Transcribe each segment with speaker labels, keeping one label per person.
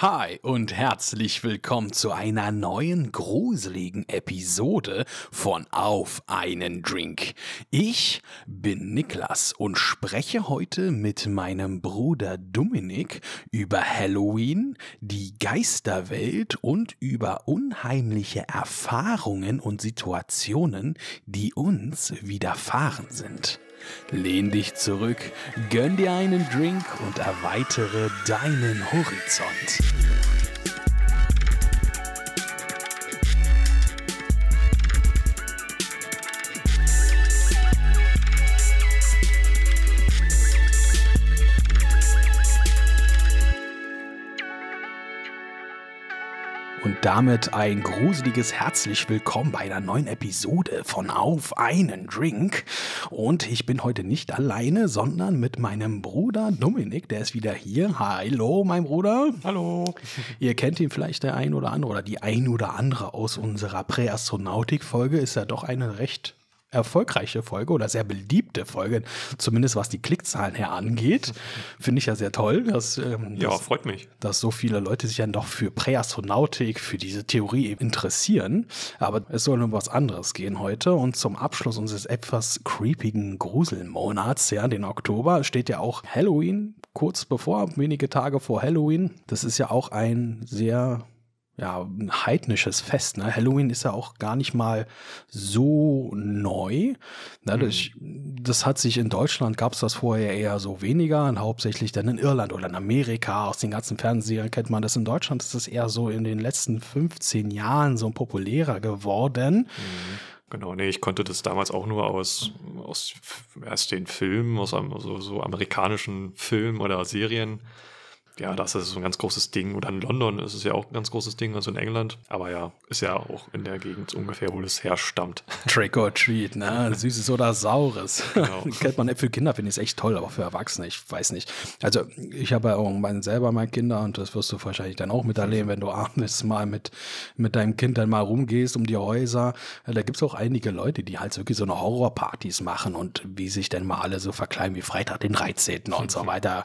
Speaker 1: Hi und herzlich willkommen zu einer neuen gruseligen Episode von Auf einen Drink. Ich bin Niklas und spreche heute mit meinem Bruder Dominik über Halloween, die Geisterwelt und über unheimliche Erfahrungen und Situationen, die uns widerfahren sind. Lehn dich zurück, gönn dir einen Drink und erweitere deinen Horizont. Und damit ein gruseliges herzlich willkommen bei einer neuen Episode von Auf einen Drink. Und ich bin heute nicht alleine, sondern mit meinem Bruder Dominik, der ist wieder hier. Hallo, mein Bruder.
Speaker 2: Hallo.
Speaker 1: Ihr kennt ihn vielleicht der ein oder andere oder die ein oder andere aus unserer Präastronautik-Folge. Ist ja doch eine recht erfolgreiche Folge oder sehr beliebte Folge, zumindest was die Klickzahlen her angeht. Finde ich ja sehr toll, dass, ähm,
Speaker 2: Ja,
Speaker 1: dass,
Speaker 2: freut mich.
Speaker 1: dass so viele Leute sich dann doch für Präastronautik, für diese Theorie interessieren. Aber es soll um was anderes gehen heute. Und zum Abschluss unseres etwas creepigen Gruselmonats, ja, den Oktober, steht ja auch Halloween kurz bevor, wenige Tage vor Halloween. Das ist ja auch ein sehr ja, ein heidnisches Fest. Ne? Halloween ist ja auch gar nicht mal so neu. Ne? Das, das hat sich in Deutschland, gab es das vorher eher so weniger, und hauptsächlich dann in Irland oder in Amerika. Aus den ganzen Fernsehern kennt man das. In Deutschland ist es eher so in den letzten 15 Jahren so populärer geworden.
Speaker 2: Genau, nee, ich konnte das damals auch nur aus, aus erst den Filmen, aus so, so amerikanischen Filmen oder Serien. Ja, das ist so ein ganz großes Ding. Oder in London ist es ja auch ein ganz großes Ding, also in England. Aber ja, ist ja auch in der Gegend ungefähr, wo das herstammt.
Speaker 1: Trick or Treat, ne? Süßes oder Saures.
Speaker 2: Genau.
Speaker 1: Kennt man für Kinder, finde ich es echt toll, aber für Erwachsene, ich weiß nicht. Also, ich habe ja auch selber meine Kinder und das wirst du wahrscheinlich dann auch miterleben, wenn du abends mal mit, mit deinem Kind dann mal rumgehst um die Häuser. Da gibt es auch einige Leute, die halt wirklich so eine Horrorpartys machen und wie sich dann mal alle so verkleiden wie Freitag den 13. und so weiter.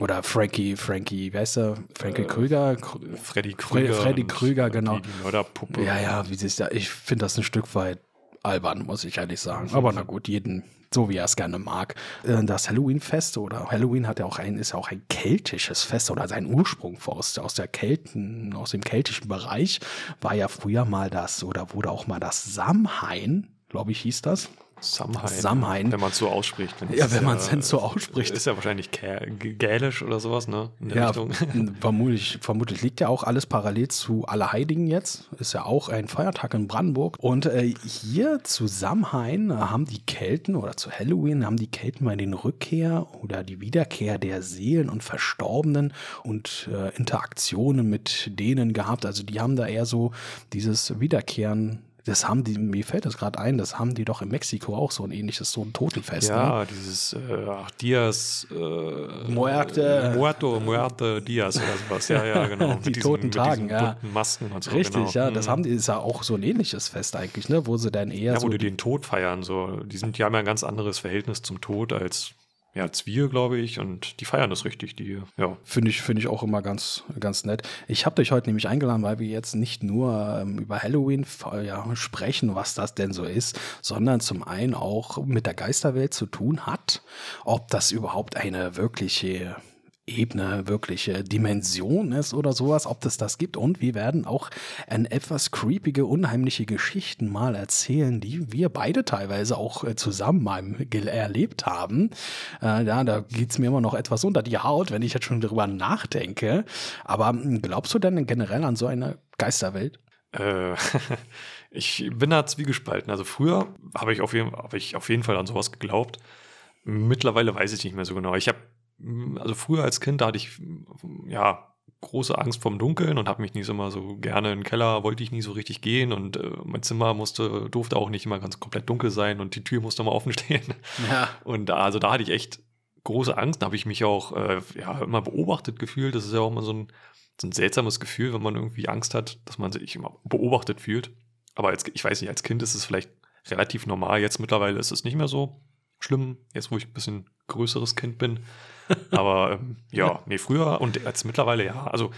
Speaker 1: Oder Frankie, Frankie, wer ist der? Frankie Krüger? Krü-
Speaker 2: Freddy Krüger.
Speaker 1: Freddy Krüger, genau.
Speaker 2: Die, Mörderpuppe.
Speaker 1: ja, ja, wie sich da, ich finde das ein Stück weit albern, muss ich ehrlich sagen. Aber na gut, jeden so wie er es gerne mag. Äh, Das Halloween-Fest oder Halloween hat ja auch ein, ist ja auch ein keltisches Fest oder sein Ursprung aus, aus der Kelten, aus dem keltischen Bereich war ja früher mal das oder wurde auch mal das Samhain, glaube ich, hieß das.
Speaker 2: Samhain.
Speaker 1: Samhain.
Speaker 2: Wenn man es so ausspricht.
Speaker 1: Ja, wenn man es denn so ausspricht.
Speaker 2: Ist ja wahrscheinlich Gä- Gälisch oder sowas, ne? In der
Speaker 1: Ja,
Speaker 2: Richtung.
Speaker 1: vermutlich, vermutlich liegt ja auch alles parallel zu Allerheiligen jetzt. Ist ja auch ein Feiertag in Brandenburg. Und äh, hier zu Samhain äh, haben die Kelten oder zu Halloween haben die Kelten mal den Rückkehr oder die Wiederkehr der Seelen und Verstorbenen und äh, Interaktionen mit denen gehabt. Also die haben da eher so dieses Wiederkehren. Das haben die, mir fällt das gerade ein, das haben die doch in Mexiko auch so ein ähnliches, so ein Totenfest. Ne?
Speaker 2: Ja, dieses äh, ach, Dias äh,
Speaker 1: Muerte.
Speaker 2: Muerto, Muerte Dias oder sowas. Ja, ja, genau.
Speaker 1: Die toten Tagen, ja.
Speaker 2: bunten Masken und so.
Speaker 1: Richtig,
Speaker 2: genau.
Speaker 1: ja, das
Speaker 2: Mhm.
Speaker 1: haben die, ist ja auch so ein ähnliches Fest eigentlich, ne, wo sie dann eher
Speaker 2: Ja,
Speaker 1: so
Speaker 2: wo die den Tod feiern. So. Die, sind, die haben ja ein ganz anderes Verhältnis zum Tod als, ja, wir, glaube ich. Und die feiern das richtig. Die, ja.
Speaker 1: Finde ich, finde ich auch immer ganz, ganz nett. Ich habe dich heute nämlich eingeladen, weil wir jetzt nicht nur ähm, über Halloween äh, ja, sprechen, was das denn so ist, sondern zum einen auch mit der Geisterwelt zu tun hat, ob das überhaupt eine wirkliche Ebene, wirkliche Dimension ist oder sowas, ob das das gibt. Und wir werden auch ein etwas creepige, unheimliche Geschichten mal erzählen, die wir beide teilweise auch äh, zusammen mal erlebt haben. Äh, ja, da geht's mir immer noch etwas unter die Haut, wenn ich jetzt schon drüber nachdenke. Aber mh, glaubst du denn generell an so eine Geisterwelt?
Speaker 2: Äh, ich bin da zwiegespalten. Also früher habe ich, habe ich auf jeden Fall an sowas geglaubt. Mittlerweile weiß ich nicht mehr so genau. Ich habe, also früher als Kind, da hatte ich ja große Angst vom Dunkeln und habe mich nicht immer so gerne in den Keller, wollte ich nie so richtig gehen und äh, mein Zimmer musste, durfte auch nicht immer ganz komplett dunkel sein und die Tür musste immer offen stehen.
Speaker 1: Ja.
Speaker 2: Und da, also da hatte ich echt große Angst. Da habe ich mich auch äh, ja, immer beobachtet gefühlt. Das ist ja auch immer so ein, so ein seltsames Gefühl, wenn man irgendwie Angst hat, dass man sich immer beobachtet fühlt. Aber als, ich weiß nicht, als Kind ist es vielleicht relativ normal. Jetzt mittlerweile ist es nicht mehr so schlimm, jetzt wo ich ein bisschen größeres Kind bin. Aber ähm, ja, nee, früher und als mittlerweile ja. Also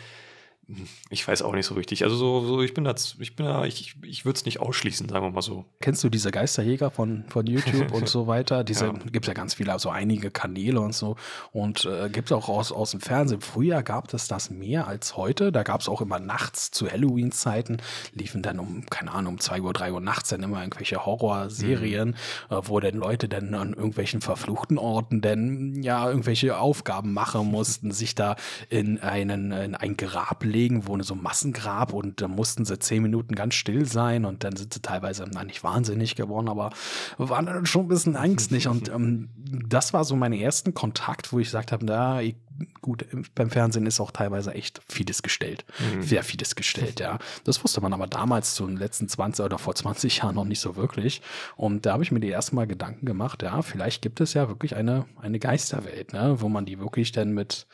Speaker 2: ich weiß auch nicht so richtig. Also so, so ich bin da, ich bin da, ich, ich würde es nicht ausschließen, sagen wir mal so.
Speaker 1: Kennst du diese Geisterjäger von, von YouTube und so weiter? Diese ja. gibt es ja ganz viele, also einige Kanäle und so. Und äh, gibt es auch aus, aus dem Fernsehen. Früher gab es das mehr als heute. Da gab es auch immer nachts zu Halloween-Zeiten, liefen dann um, keine Ahnung, um 2 Uhr, 3 Uhr nachts dann immer irgendwelche Horrorserien, mhm. äh, wo dann Leute dann an irgendwelchen verfluchten Orten dann ja irgendwelche Aufgaben machen mussten, sich da in einen in ein Grab legen, wo so ein Massengrab und da mussten sie zehn Minuten ganz still sein und dann sind sie teilweise, na nicht wahnsinnig geworden, aber waren dann schon ein bisschen ängstlich. Und ähm, das war so mein ersten Kontakt, wo ich gesagt habe, na, ich gut, beim Fernsehen ist auch teilweise echt vieles gestellt. Mhm. Sehr vieles gestellt, ja. Das wusste man aber damals zu den letzten 20 oder vor 20 Jahren noch nicht so wirklich. Und da habe ich mir die ersten Mal Gedanken gemacht, ja, vielleicht gibt es ja wirklich eine, eine Geisterwelt, ne, wo man die wirklich dann mit,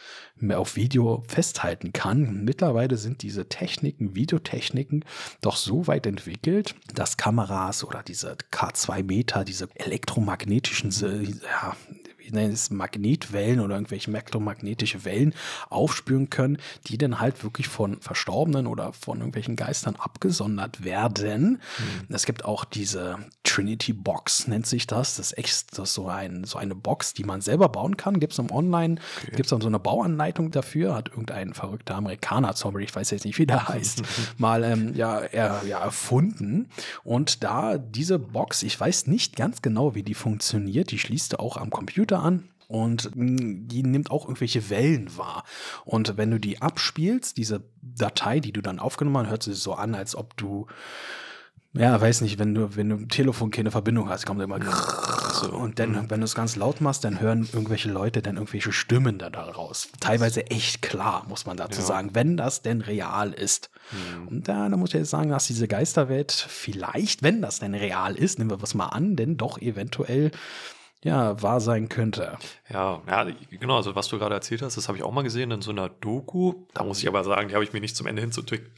Speaker 1: auf Video festhalten kann. Mittlerweile sind diese Techniken, Videotechniken doch so weit entwickelt, dass Kameras oder diese K2 Meter, diese elektromagnetischen ja, ich nenne es Magnetwellen oder irgendwelche elektromagnetische Wellen aufspüren können, die dann halt wirklich von Verstorbenen oder von irgendwelchen Geistern abgesondert werden. Mhm. Es gibt auch diese Trinity Box, nennt sich das. Das ist echt das ist so, ein, so eine Box, die man selber bauen kann. Gibt es im Online, okay. gibt es dann so eine Bauanleitung dafür, hat irgendein verrückter Amerikaner, sorry, ich weiß jetzt nicht, wie der heißt, mal ähm, ja, er, ja, erfunden. Und da diese Box, ich weiß nicht ganz genau, wie die funktioniert, die schließt du auch am Computer an und mm, die nimmt auch irgendwelche Wellen wahr. Und wenn du die abspielst, diese Datei, die du dann aufgenommen hast, hört sich so an, als ob du ja, weiß nicht, wenn du, wenn du im Telefon keine Verbindung hast, kommt immer so. und dann, mhm. wenn du es ganz laut machst, dann hören irgendwelche Leute dann irgendwelche Stimmen da raus. Teilweise echt klar, muss man dazu ja. sagen, wenn das denn real ist. Mhm. Und da, da muss ich jetzt sagen, dass diese Geisterwelt vielleicht, wenn das denn real ist, nehmen wir was mal an, denn doch eventuell ja, wahr sein könnte.
Speaker 2: Ja, ja, genau, also was du gerade erzählt hast, das habe ich auch mal gesehen in so einer Doku. Da muss ich aber sagen, die habe ich mir nicht zum Ende hin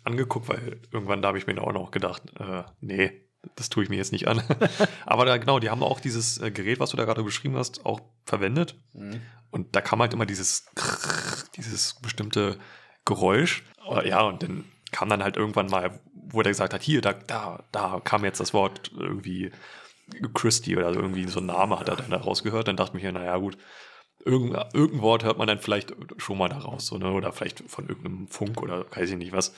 Speaker 2: angeguckt, weil irgendwann da habe ich mir auch noch gedacht, äh, nee, das tue ich mir jetzt nicht an. aber da, genau, die haben auch dieses äh, Gerät, was du da gerade beschrieben hast, auch verwendet. Mhm. Und da kam halt immer dieses, dieses bestimmte Geräusch. Ja, und dann kam dann halt irgendwann mal, wo der gesagt hat, hier, da, da, da kam jetzt das Wort irgendwie Christie oder irgendwie so ein Name hat er dann da rausgehört. Dann dachte ich mir, naja, gut, irgendein, irgendein Wort hört man dann vielleicht schon mal daraus, so, ne? oder vielleicht von irgendeinem Funk oder weiß ich nicht was.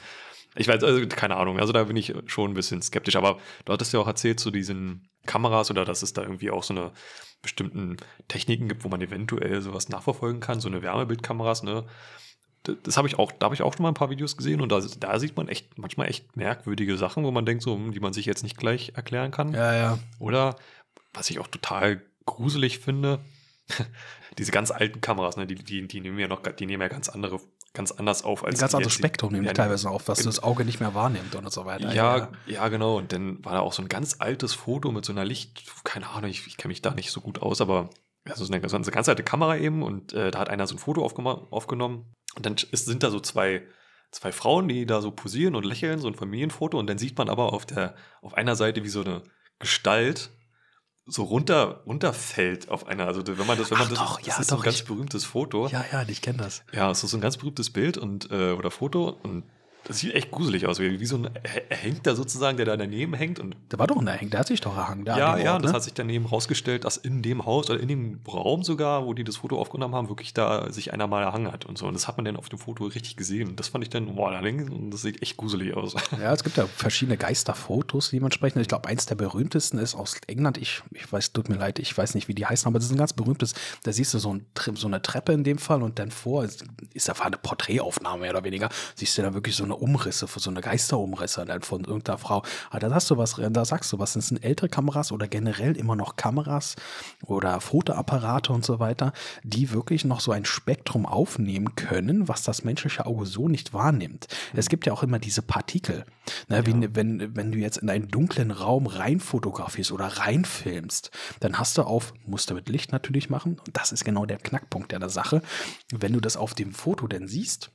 Speaker 2: Ich weiß, also keine Ahnung, also da bin ich schon ein bisschen skeptisch, aber du hattest ja auch erzählt zu diesen Kameras oder dass es da irgendwie auch so eine bestimmten Techniken gibt, wo man eventuell sowas nachverfolgen kann, so eine Wärmebildkameras, ne? Das habe ich auch, da habe ich auch schon mal ein paar Videos gesehen und da, da, sieht man echt manchmal echt merkwürdige Sachen, wo man denkt, so, hm, die man sich jetzt nicht gleich erklären kann.
Speaker 1: Ja, ja.
Speaker 2: Oder was ich auch total gruselig finde, diese ganz alten Kameras, ne, die, die, die nehmen ja noch, die nehmen ja ganz andere, ganz anders auf
Speaker 1: als. Ein ganz anderes Spektrum nehmen die teilweise auf, was das Auge nicht mehr wahrnimmt und so weiter.
Speaker 2: Ja, ja, ja, genau. Und dann war da auch so ein ganz altes Foto mit so einer Licht, keine Ahnung, ich, ich kenne mich da nicht so gut aus, aber also so eine, so eine ganz alte Kamera eben und äh, da hat einer so ein Foto aufgenommen und dann ist, sind da so zwei, zwei Frauen, die da so posieren und lächeln, so ein Familienfoto. Und dann sieht man aber auf der, auf einer Seite wie so eine Gestalt so runter, runterfällt auf einer. Also wenn man das, wenn man Ach das, doch, das ja, ist doch, ein ganz berühmtes Foto.
Speaker 1: Ja, ja, ich kenne das.
Speaker 2: Ja, es ist so ein ganz berühmtes Bild und äh, oder Foto und das sieht echt gruselig aus, wie, wie so ein Hängter sozusagen, der da daneben hängt. Und
Speaker 1: der war doch ein Erhängter, der hat sich doch erhangen.
Speaker 2: Ja, ja, Ort, das ne? hat sich daneben rausgestellt, dass in dem Haus oder in dem Raum sogar, wo die das Foto aufgenommen haben, wirklich da sich einer mal erhangen hat und so. Und das hat man dann auf dem Foto richtig gesehen. Und das fand ich dann, boah, das sieht echt gruselig aus.
Speaker 1: Ja, es gibt ja verschiedene Geisterfotos, die man sprechen. Ich glaube, eins der berühmtesten ist aus England. Ich, ich weiß, tut mir leid, ich weiß nicht, wie die heißen, aber das ist ein ganz berühmtes. Da siehst du so, ein, so eine Treppe in dem Fall und dann vor, ist, ist da eine Porträtaufnahme mehr oder weniger, siehst du da wirklich so eine Umrisse für so eine Geisterumrisse von irgendeiner Frau. Aber da sagst du was, da sagst du was, das sind ältere Kameras oder generell immer noch Kameras oder Fotoapparate und so weiter, die wirklich noch so ein Spektrum aufnehmen können, was das menschliche Auge so nicht wahrnimmt. Es gibt ja auch immer diese Partikel. Ne, ja. wenn, wenn, wenn du jetzt in einen dunklen Raum rein fotografierst oder reinfilmst, dann hast du auf, musst du mit Licht natürlich machen, und das ist genau der Knackpunkt der Sache. Wenn du das auf dem Foto denn siehst,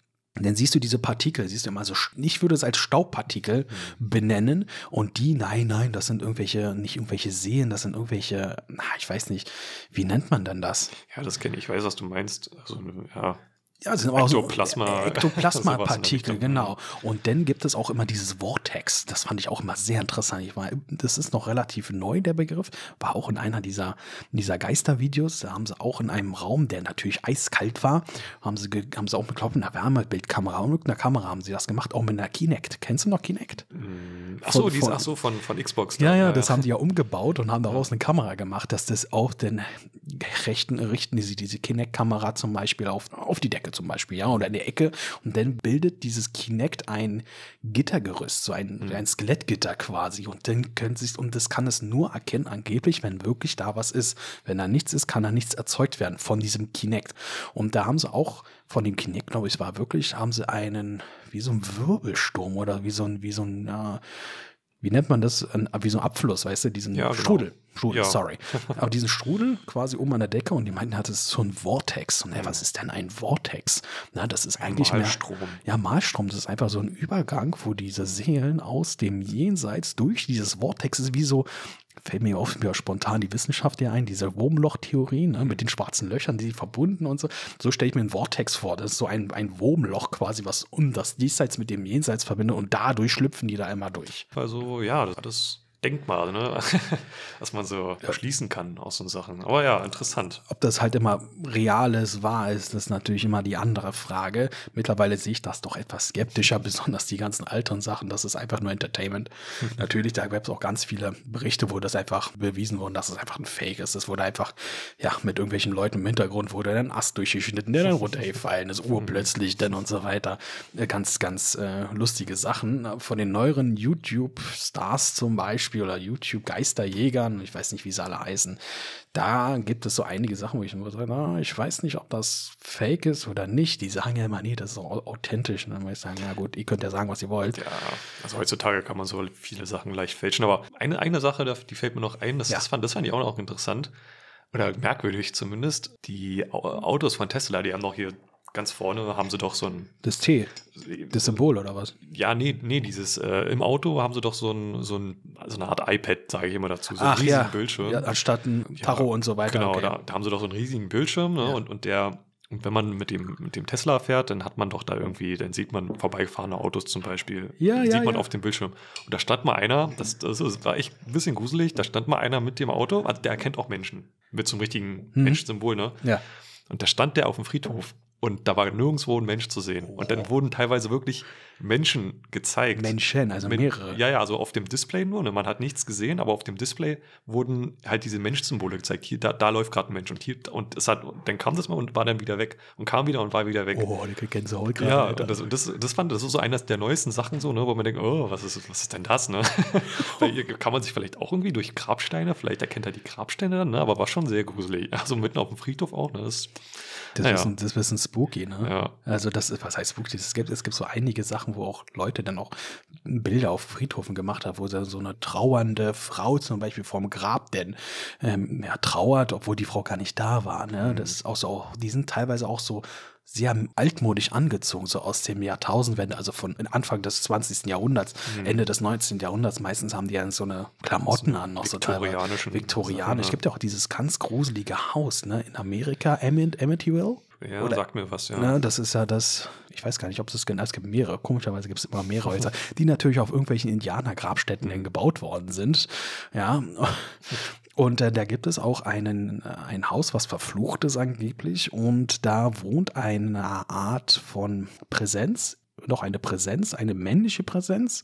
Speaker 1: dann siehst du diese Partikel, siehst du immer so, ich würde es als Staubpartikel mhm. benennen und die, nein, nein, das sind irgendwelche, nicht irgendwelche Seen, das sind irgendwelche, na, ich weiß nicht, wie nennt man denn das?
Speaker 2: Ja, das kenne ich, ich weiß, was du meinst. Also, ja,
Speaker 1: Ja, sind aber
Speaker 2: Ektoplasma.
Speaker 1: so
Speaker 2: der
Speaker 1: Ektoplasma-Partikel,
Speaker 2: Richtung.
Speaker 1: genau. Und dann gibt es auch immer dieses Vortex. Das fand ich auch immer sehr interessant. Ich war, das ist noch relativ neu, der Begriff. War auch in einer dieser, dieser Geistervideos. Da haben sie auch in einem Raum, der natürlich eiskalt war, haben sie, haben sie auch mit, einer Wärmebildkamera und mit einer Kamera haben sie das gemacht, auch mit einer Kinect. Kennst du noch Kinect?
Speaker 2: Ach so,
Speaker 1: Von-
Speaker 2: diese,
Speaker 1: von-
Speaker 2: ach so von, von Xbox.
Speaker 1: Ja, ja, das haben die ja umgebaut und haben daraus eine Kamera gemacht, dass das auch den rechten richten sie diese Kinect-Kamera zum Beispiel auf, auf die Decke zum Beispiel, ja, oder in der Ecke und dann bildet dieses Kinect ein Gittergerüst, so ein, ein Skelettgitter quasi und dann können sich, und das kann es nur erkennen angeblich, wenn wirklich da was ist. Wenn da nichts ist, kann da nichts erzeugt werden von diesem Kinect. Und da haben sie auch von dem Kinect, glaube ich, war wirklich, haben sie einen, wie so ein Wirbelsturm oder wie so ein, wie so ein, ja, wie nennt man das? Ein, wie so ein Abfluss, weißt du, diesen
Speaker 2: Ja, genau.
Speaker 1: Strudel. Strudel,
Speaker 2: Ja.
Speaker 1: sorry. Aber diesen Strudel quasi oben an der Decke und die meinten, das ist so ein Vortex. Und ey, was ist denn ein Vortex? Na, das ist eigentlich mehr.
Speaker 2: Malstrom.
Speaker 1: Ja, Malstrom, das ist einfach so ein Übergang, wo diese Seelen aus dem Jenseits durch dieses Vortex ist wie so, fällt mir auf, mir spontan die Wissenschaft hier ein, diese Wurmloch-Theorie ne, mit den schwarzen Löchern, die verbunden und so. So stelle ich mir ein Vortex vor. Das ist so ein, ein Wurmloch quasi, was um das Diesseits mit dem Jenseits verbindet und dadurch schlüpfen die da immer durch.
Speaker 2: Also, ja, das das Denkmal, ne? was man so schließen kann aus so Sachen. Aber ja, interessant.
Speaker 1: Ob das halt immer real ist, wahr ist, ist natürlich immer die andere Frage. Mittlerweile sehe ich das doch etwas skeptischer, besonders die ganzen alten Sachen. Das ist einfach nur Entertainment. natürlich, da gab es auch ganz viele Berichte, wo das einfach bewiesen wurde, dass es einfach ein Fake ist. Es wurde einfach, ja, mit irgendwelchen Leuten im Hintergrund wurde dann ein Ast durchgeschnitten, der dann runtergefallen ist, urplötzlich dann und so weiter. Äh, Ganz, ganz äh, lustige Sachen. Von den neueren YouTube-Stars zum Beispiel oder YouTube-Geisterjägern, ich weiß nicht, wie sie alle heißen, da gibt es so einige Sachen, wo ich immer sage, na, ich weiß nicht, ob das fake ist oder nicht. Die sagen ja immer, nee, das ist so au- authentisch. Und dann muss ich sagen, ja gut, ihr könnt ja sagen, was ihr wollt.
Speaker 2: Ja, also heutzutage kann man so viele Sachen leicht fälschen. Aber eine, eine Sache, die fällt mir noch ein, das,
Speaker 1: Ja.
Speaker 2: das, fand, das fand ich auch noch interessant. Oder merkwürdig zumindest. Die Au- Autos von Tesla, die haben doch hier ganz vorne, haben sie doch so ein.
Speaker 1: Das T, das Symbol oder was?
Speaker 2: Ja, nee, nee, dieses, äh, im Auto haben sie doch so ein, so ein, so eine Art iPad, sage ich immer dazu, so einen
Speaker 1: Ach
Speaker 2: riesigen
Speaker 1: ja,
Speaker 2: Bildschirm.
Speaker 1: ja, anstatt ein Tacho und so weiter.
Speaker 2: Genau,
Speaker 1: okay.
Speaker 2: da, da haben sie doch so einen riesigen Bildschirm, ne?
Speaker 1: Ja.
Speaker 2: Und, und der, und wenn man mit dem, mit dem Tesla fährt, dann hat man doch da irgendwie, dann sieht man vorbeigefahrene Autos zum Beispiel.
Speaker 1: Ja,
Speaker 2: sieht
Speaker 1: ja,
Speaker 2: man
Speaker 1: ja.
Speaker 2: auf dem Bildschirm. Und da stand mal einer, das, das war echt ein bisschen gruselig, da stand mal einer mit dem Auto, also der erkennt auch Menschen. Mit so einem richtigen
Speaker 1: Mhm.
Speaker 2: Menschsymbol, ne?
Speaker 1: Ja.
Speaker 2: Und da stand der auf dem Friedhof. Und da war nirgendwo ein Mensch zu sehen. Und dann wurden teilweise wirklich Menschen gezeigt.
Speaker 1: Menschen, also
Speaker 2: Mit-
Speaker 1: mehrere.
Speaker 2: Ja, ja, also auf dem Display nur. Ne? Man hat nichts gesehen, aber auf dem Display wurden halt diese Menschsymbole gezeigt. Hier, da, da läuft gerade ein Mensch und hier und es hat, dann kam das mal und war dann wieder weg und kam wieder und war wieder weg.
Speaker 1: Oh, die Gänsehaut gerade.
Speaker 2: Ja,
Speaker 1: Alter.
Speaker 2: und das, und das, das fand das ist so eines der neuesten Sachen so, ne, wo man denkt, oh, was ist, was ist denn das, ne? Kann man sich vielleicht auch irgendwie durch Grabsteine, vielleicht erkennt er die Grabsteine dann, ne, aber war schon sehr gruselig. Also mitten auf dem Friedhof auch, ne? Das,
Speaker 1: Das,
Speaker 2: Naja.
Speaker 1: ist ein, das ist ein spooky, ne?
Speaker 2: Ja.
Speaker 1: Also das ist, was heißt spooky? Es gibt, es gibt so einige Sachen, wo auch Leute dann auch Bilder auf Friedhofen gemacht haben, wo so so eine trauernde Frau zum Beispiel vorm Grab denn ähm, ja, trauert, obwohl die Frau gar nicht da war. Ne? Das ist auch so, die sind teilweise auch so sehr altmodisch angezogen, so aus dem Jahrtausendwende, also von Anfang des 20. Jahrhunderts,
Speaker 2: Mhm.
Speaker 1: Ende des 19. Jahrhunderts. Meistens haben die ja so eine Klamotten an, noch so teilweise. Viktorianisch. Es gibt ja auch dieses ganz gruselige Haus ne? in Amerika, Emmett, Amityville.
Speaker 2: Ja,
Speaker 1: Oder-
Speaker 2: sagt mir was, ja.
Speaker 1: Ne, das ist ja das, ich weiß gar nicht, ob es das genau, es gibt mehrere, komischerweise gibt es immer mehrere Häuser, die natürlich auf irgendwelchen Indianergrabstätten dann gebaut worden sind. Ja. Und äh, da gibt es auch einen, äh, ein Haus, was verflucht ist angeblich. Und da wohnt eine Art von Präsenz, noch eine Präsenz, eine männliche Präsenz,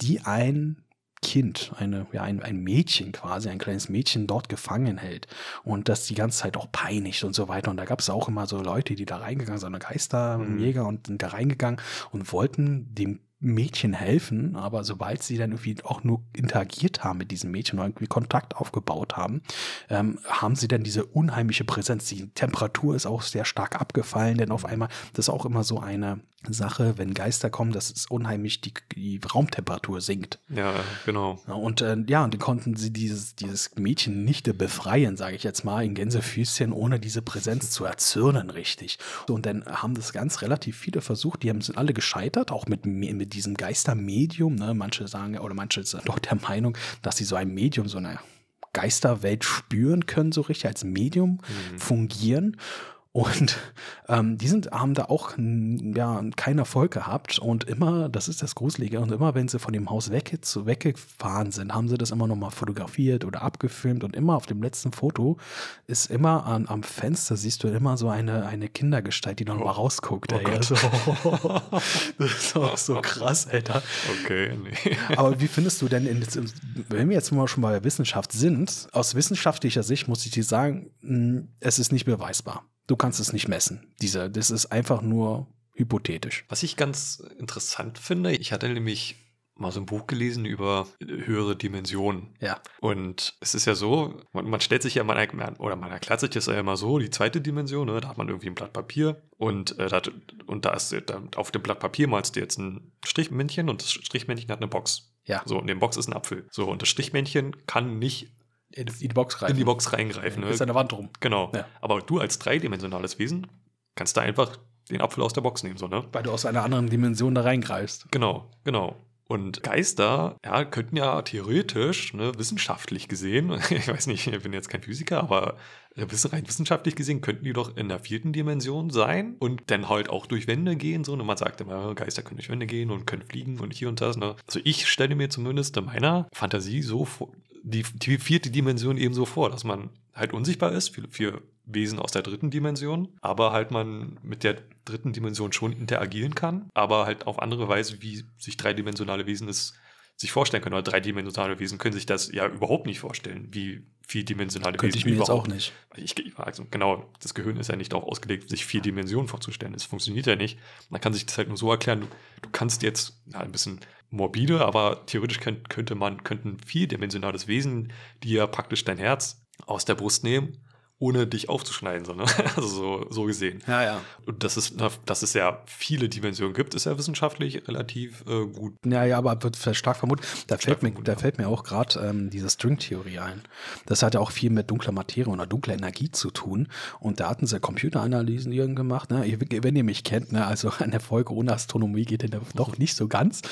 Speaker 1: die ein Kind, eine, ja, ein, ein Mädchen quasi, ein kleines Mädchen dort gefangen hält und das die ganze Zeit auch peinigt und so weiter. Und da gab es auch immer so Leute, die da reingegangen sind, Geisterjäger und sind da reingegangen und wollten dem Mädchen helfen, aber sobald sie dann irgendwie auch nur interagiert haben mit diesem Mädchen oder irgendwie Kontakt aufgebaut haben, ähm, haben sie dann diese unheimliche Präsenz. Die Temperatur ist auch sehr stark abgefallen, denn auf einmal, das ist auch immer so eine Sache, wenn Geister kommen, dass es unheimlich die, die Raumtemperatur sinkt.
Speaker 2: Ja, genau.
Speaker 1: Und äh, ja, und dann konnten sie dieses, dieses Mädchen nicht befreien, sage ich jetzt mal, in Gänsefüßchen, ohne diese Präsenz zu erzürnen, richtig. Und dann haben das ganz relativ viele versucht, die haben, sind alle gescheitert, auch mit, mit diesem Geistermedium. Ne? Manche sagen, oder manche sind doch der Meinung, dass sie so ein Medium, so eine Geisterwelt spüren können, so richtig als Medium fungieren. Und ähm, die sind, haben da auch ja, keinen Erfolg gehabt. Und immer, das ist das Gruselige, und immer, wenn sie von dem Haus weg, zu, weggefahren sind, haben sie das immer nochmal fotografiert oder abgefilmt. Und immer auf dem letzten Foto ist immer an, am Fenster, siehst du immer so eine, eine Kindergestalt, die noch oh. mal rausguckt. Oh. Also, das ist auch so krass, Alter.
Speaker 2: Okay, nee.
Speaker 1: Aber wie findest du denn, in, wenn wir jetzt mal schon bei der Wissenschaft sind, aus wissenschaftlicher Sicht muss ich dir sagen, hm, es ist nicht beweisbar. Du kannst es nicht messen. Dieser, das ist einfach nur hypothetisch.
Speaker 2: Was ich ganz interessant finde, ich hatte nämlich mal so ein Buch gelesen über höhere Dimensionen.
Speaker 1: Ja.
Speaker 2: Und es ist ja so, man, man stellt sich ja mal, oder man erklärt sich das ja immer so, die zweite Dimension, ne, da hat man irgendwie ein Blatt Papier und, äh, da, und da ist da, auf dem Blatt Papier malst du jetzt ein Strichmännchen und das Strichmännchen hat eine Box.
Speaker 1: Ja.
Speaker 2: So, und in dem Box ist ein Apfel. So, und das Strichmännchen kann nicht
Speaker 1: in die Box reingreifen.
Speaker 2: In die Box reingreifen.
Speaker 1: Ja, ne? Ist der Wand rum.
Speaker 2: Genau. Ja. Aber du als dreidimensionales Wesen kannst da einfach den Apfel aus der Box nehmen, so, ne?
Speaker 1: Weil du aus einer anderen Dimension da reingreifst.
Speaker 2: Genau, genau. Und Geister, ja, könnten ja theoretisch, ne, wissenschaftlich gesehen, ich weiß nicht, ich bin jetzt kein Physiker, aber rein wissenschaftlich gesehen könnten die doch in der vierten Dimension sein und dann halt auch durch Wände gehen, so. Und man sagt immer, Geister können durch Wände gehen und können fliegen und hier und das, ne. Also ich stelle mir zumindest in meiner Fantasie so die, die vierte Dimension eben so vor, dass man halt unsichtbar ist für, für Wesen aus der dritten Dimension, aber halt man mit der dritten Dimension schon interagieren kann, aber halt auf andere Weise, wie sich dreidimensionale Wesen es sich vorstellen können. Oder dreidimensionale Wesen können sich das ja überhaupt nicht vorstellen, wie vierdimensionale
Speaker 1: Könnte
Speaker 2: Wesen
Speaker 1: ich mir überhaupt. jetzt auch
Speaker 2: nicht. Ich, also genau, das Gehirn ist ja nicht darauf ausgelegt, sich vier Dimensionen vorzustellen. Das funktioniert ja nicht. Man kann sich das halt nur so erklären, du, du kannst jetzt ja, ein bisschen morbide, aber theoretisch könnt, könnte man, könnten vierdimensionales Wesen, die ja praktisch dein Herz aus der Brust nehmen ohne dich aufzuschneiden, sondern also so, so gesehen.
Speaker 1: Ja, ja.
Speaker 2: Und das ist, dass es ja viele Dimensionen gibt, ist ja wissenschaftlich relativ äh, gut.
Speaker 1: Ja, ja, aber wird stark vermutet. Da stark fällt mir, vermutet, da ja. fällt mir auch gerade ähm, diese Stringtheorie ein. Das hat ja auch viel mit dunkler Materie oder dunkler Energie zu tun. Und da hatten sie Computeranalysen gemacht. Ne? Wenn ihr mich kennt, ne? also eine Folge ohne Astronomie geht ja doch nicht so ganz.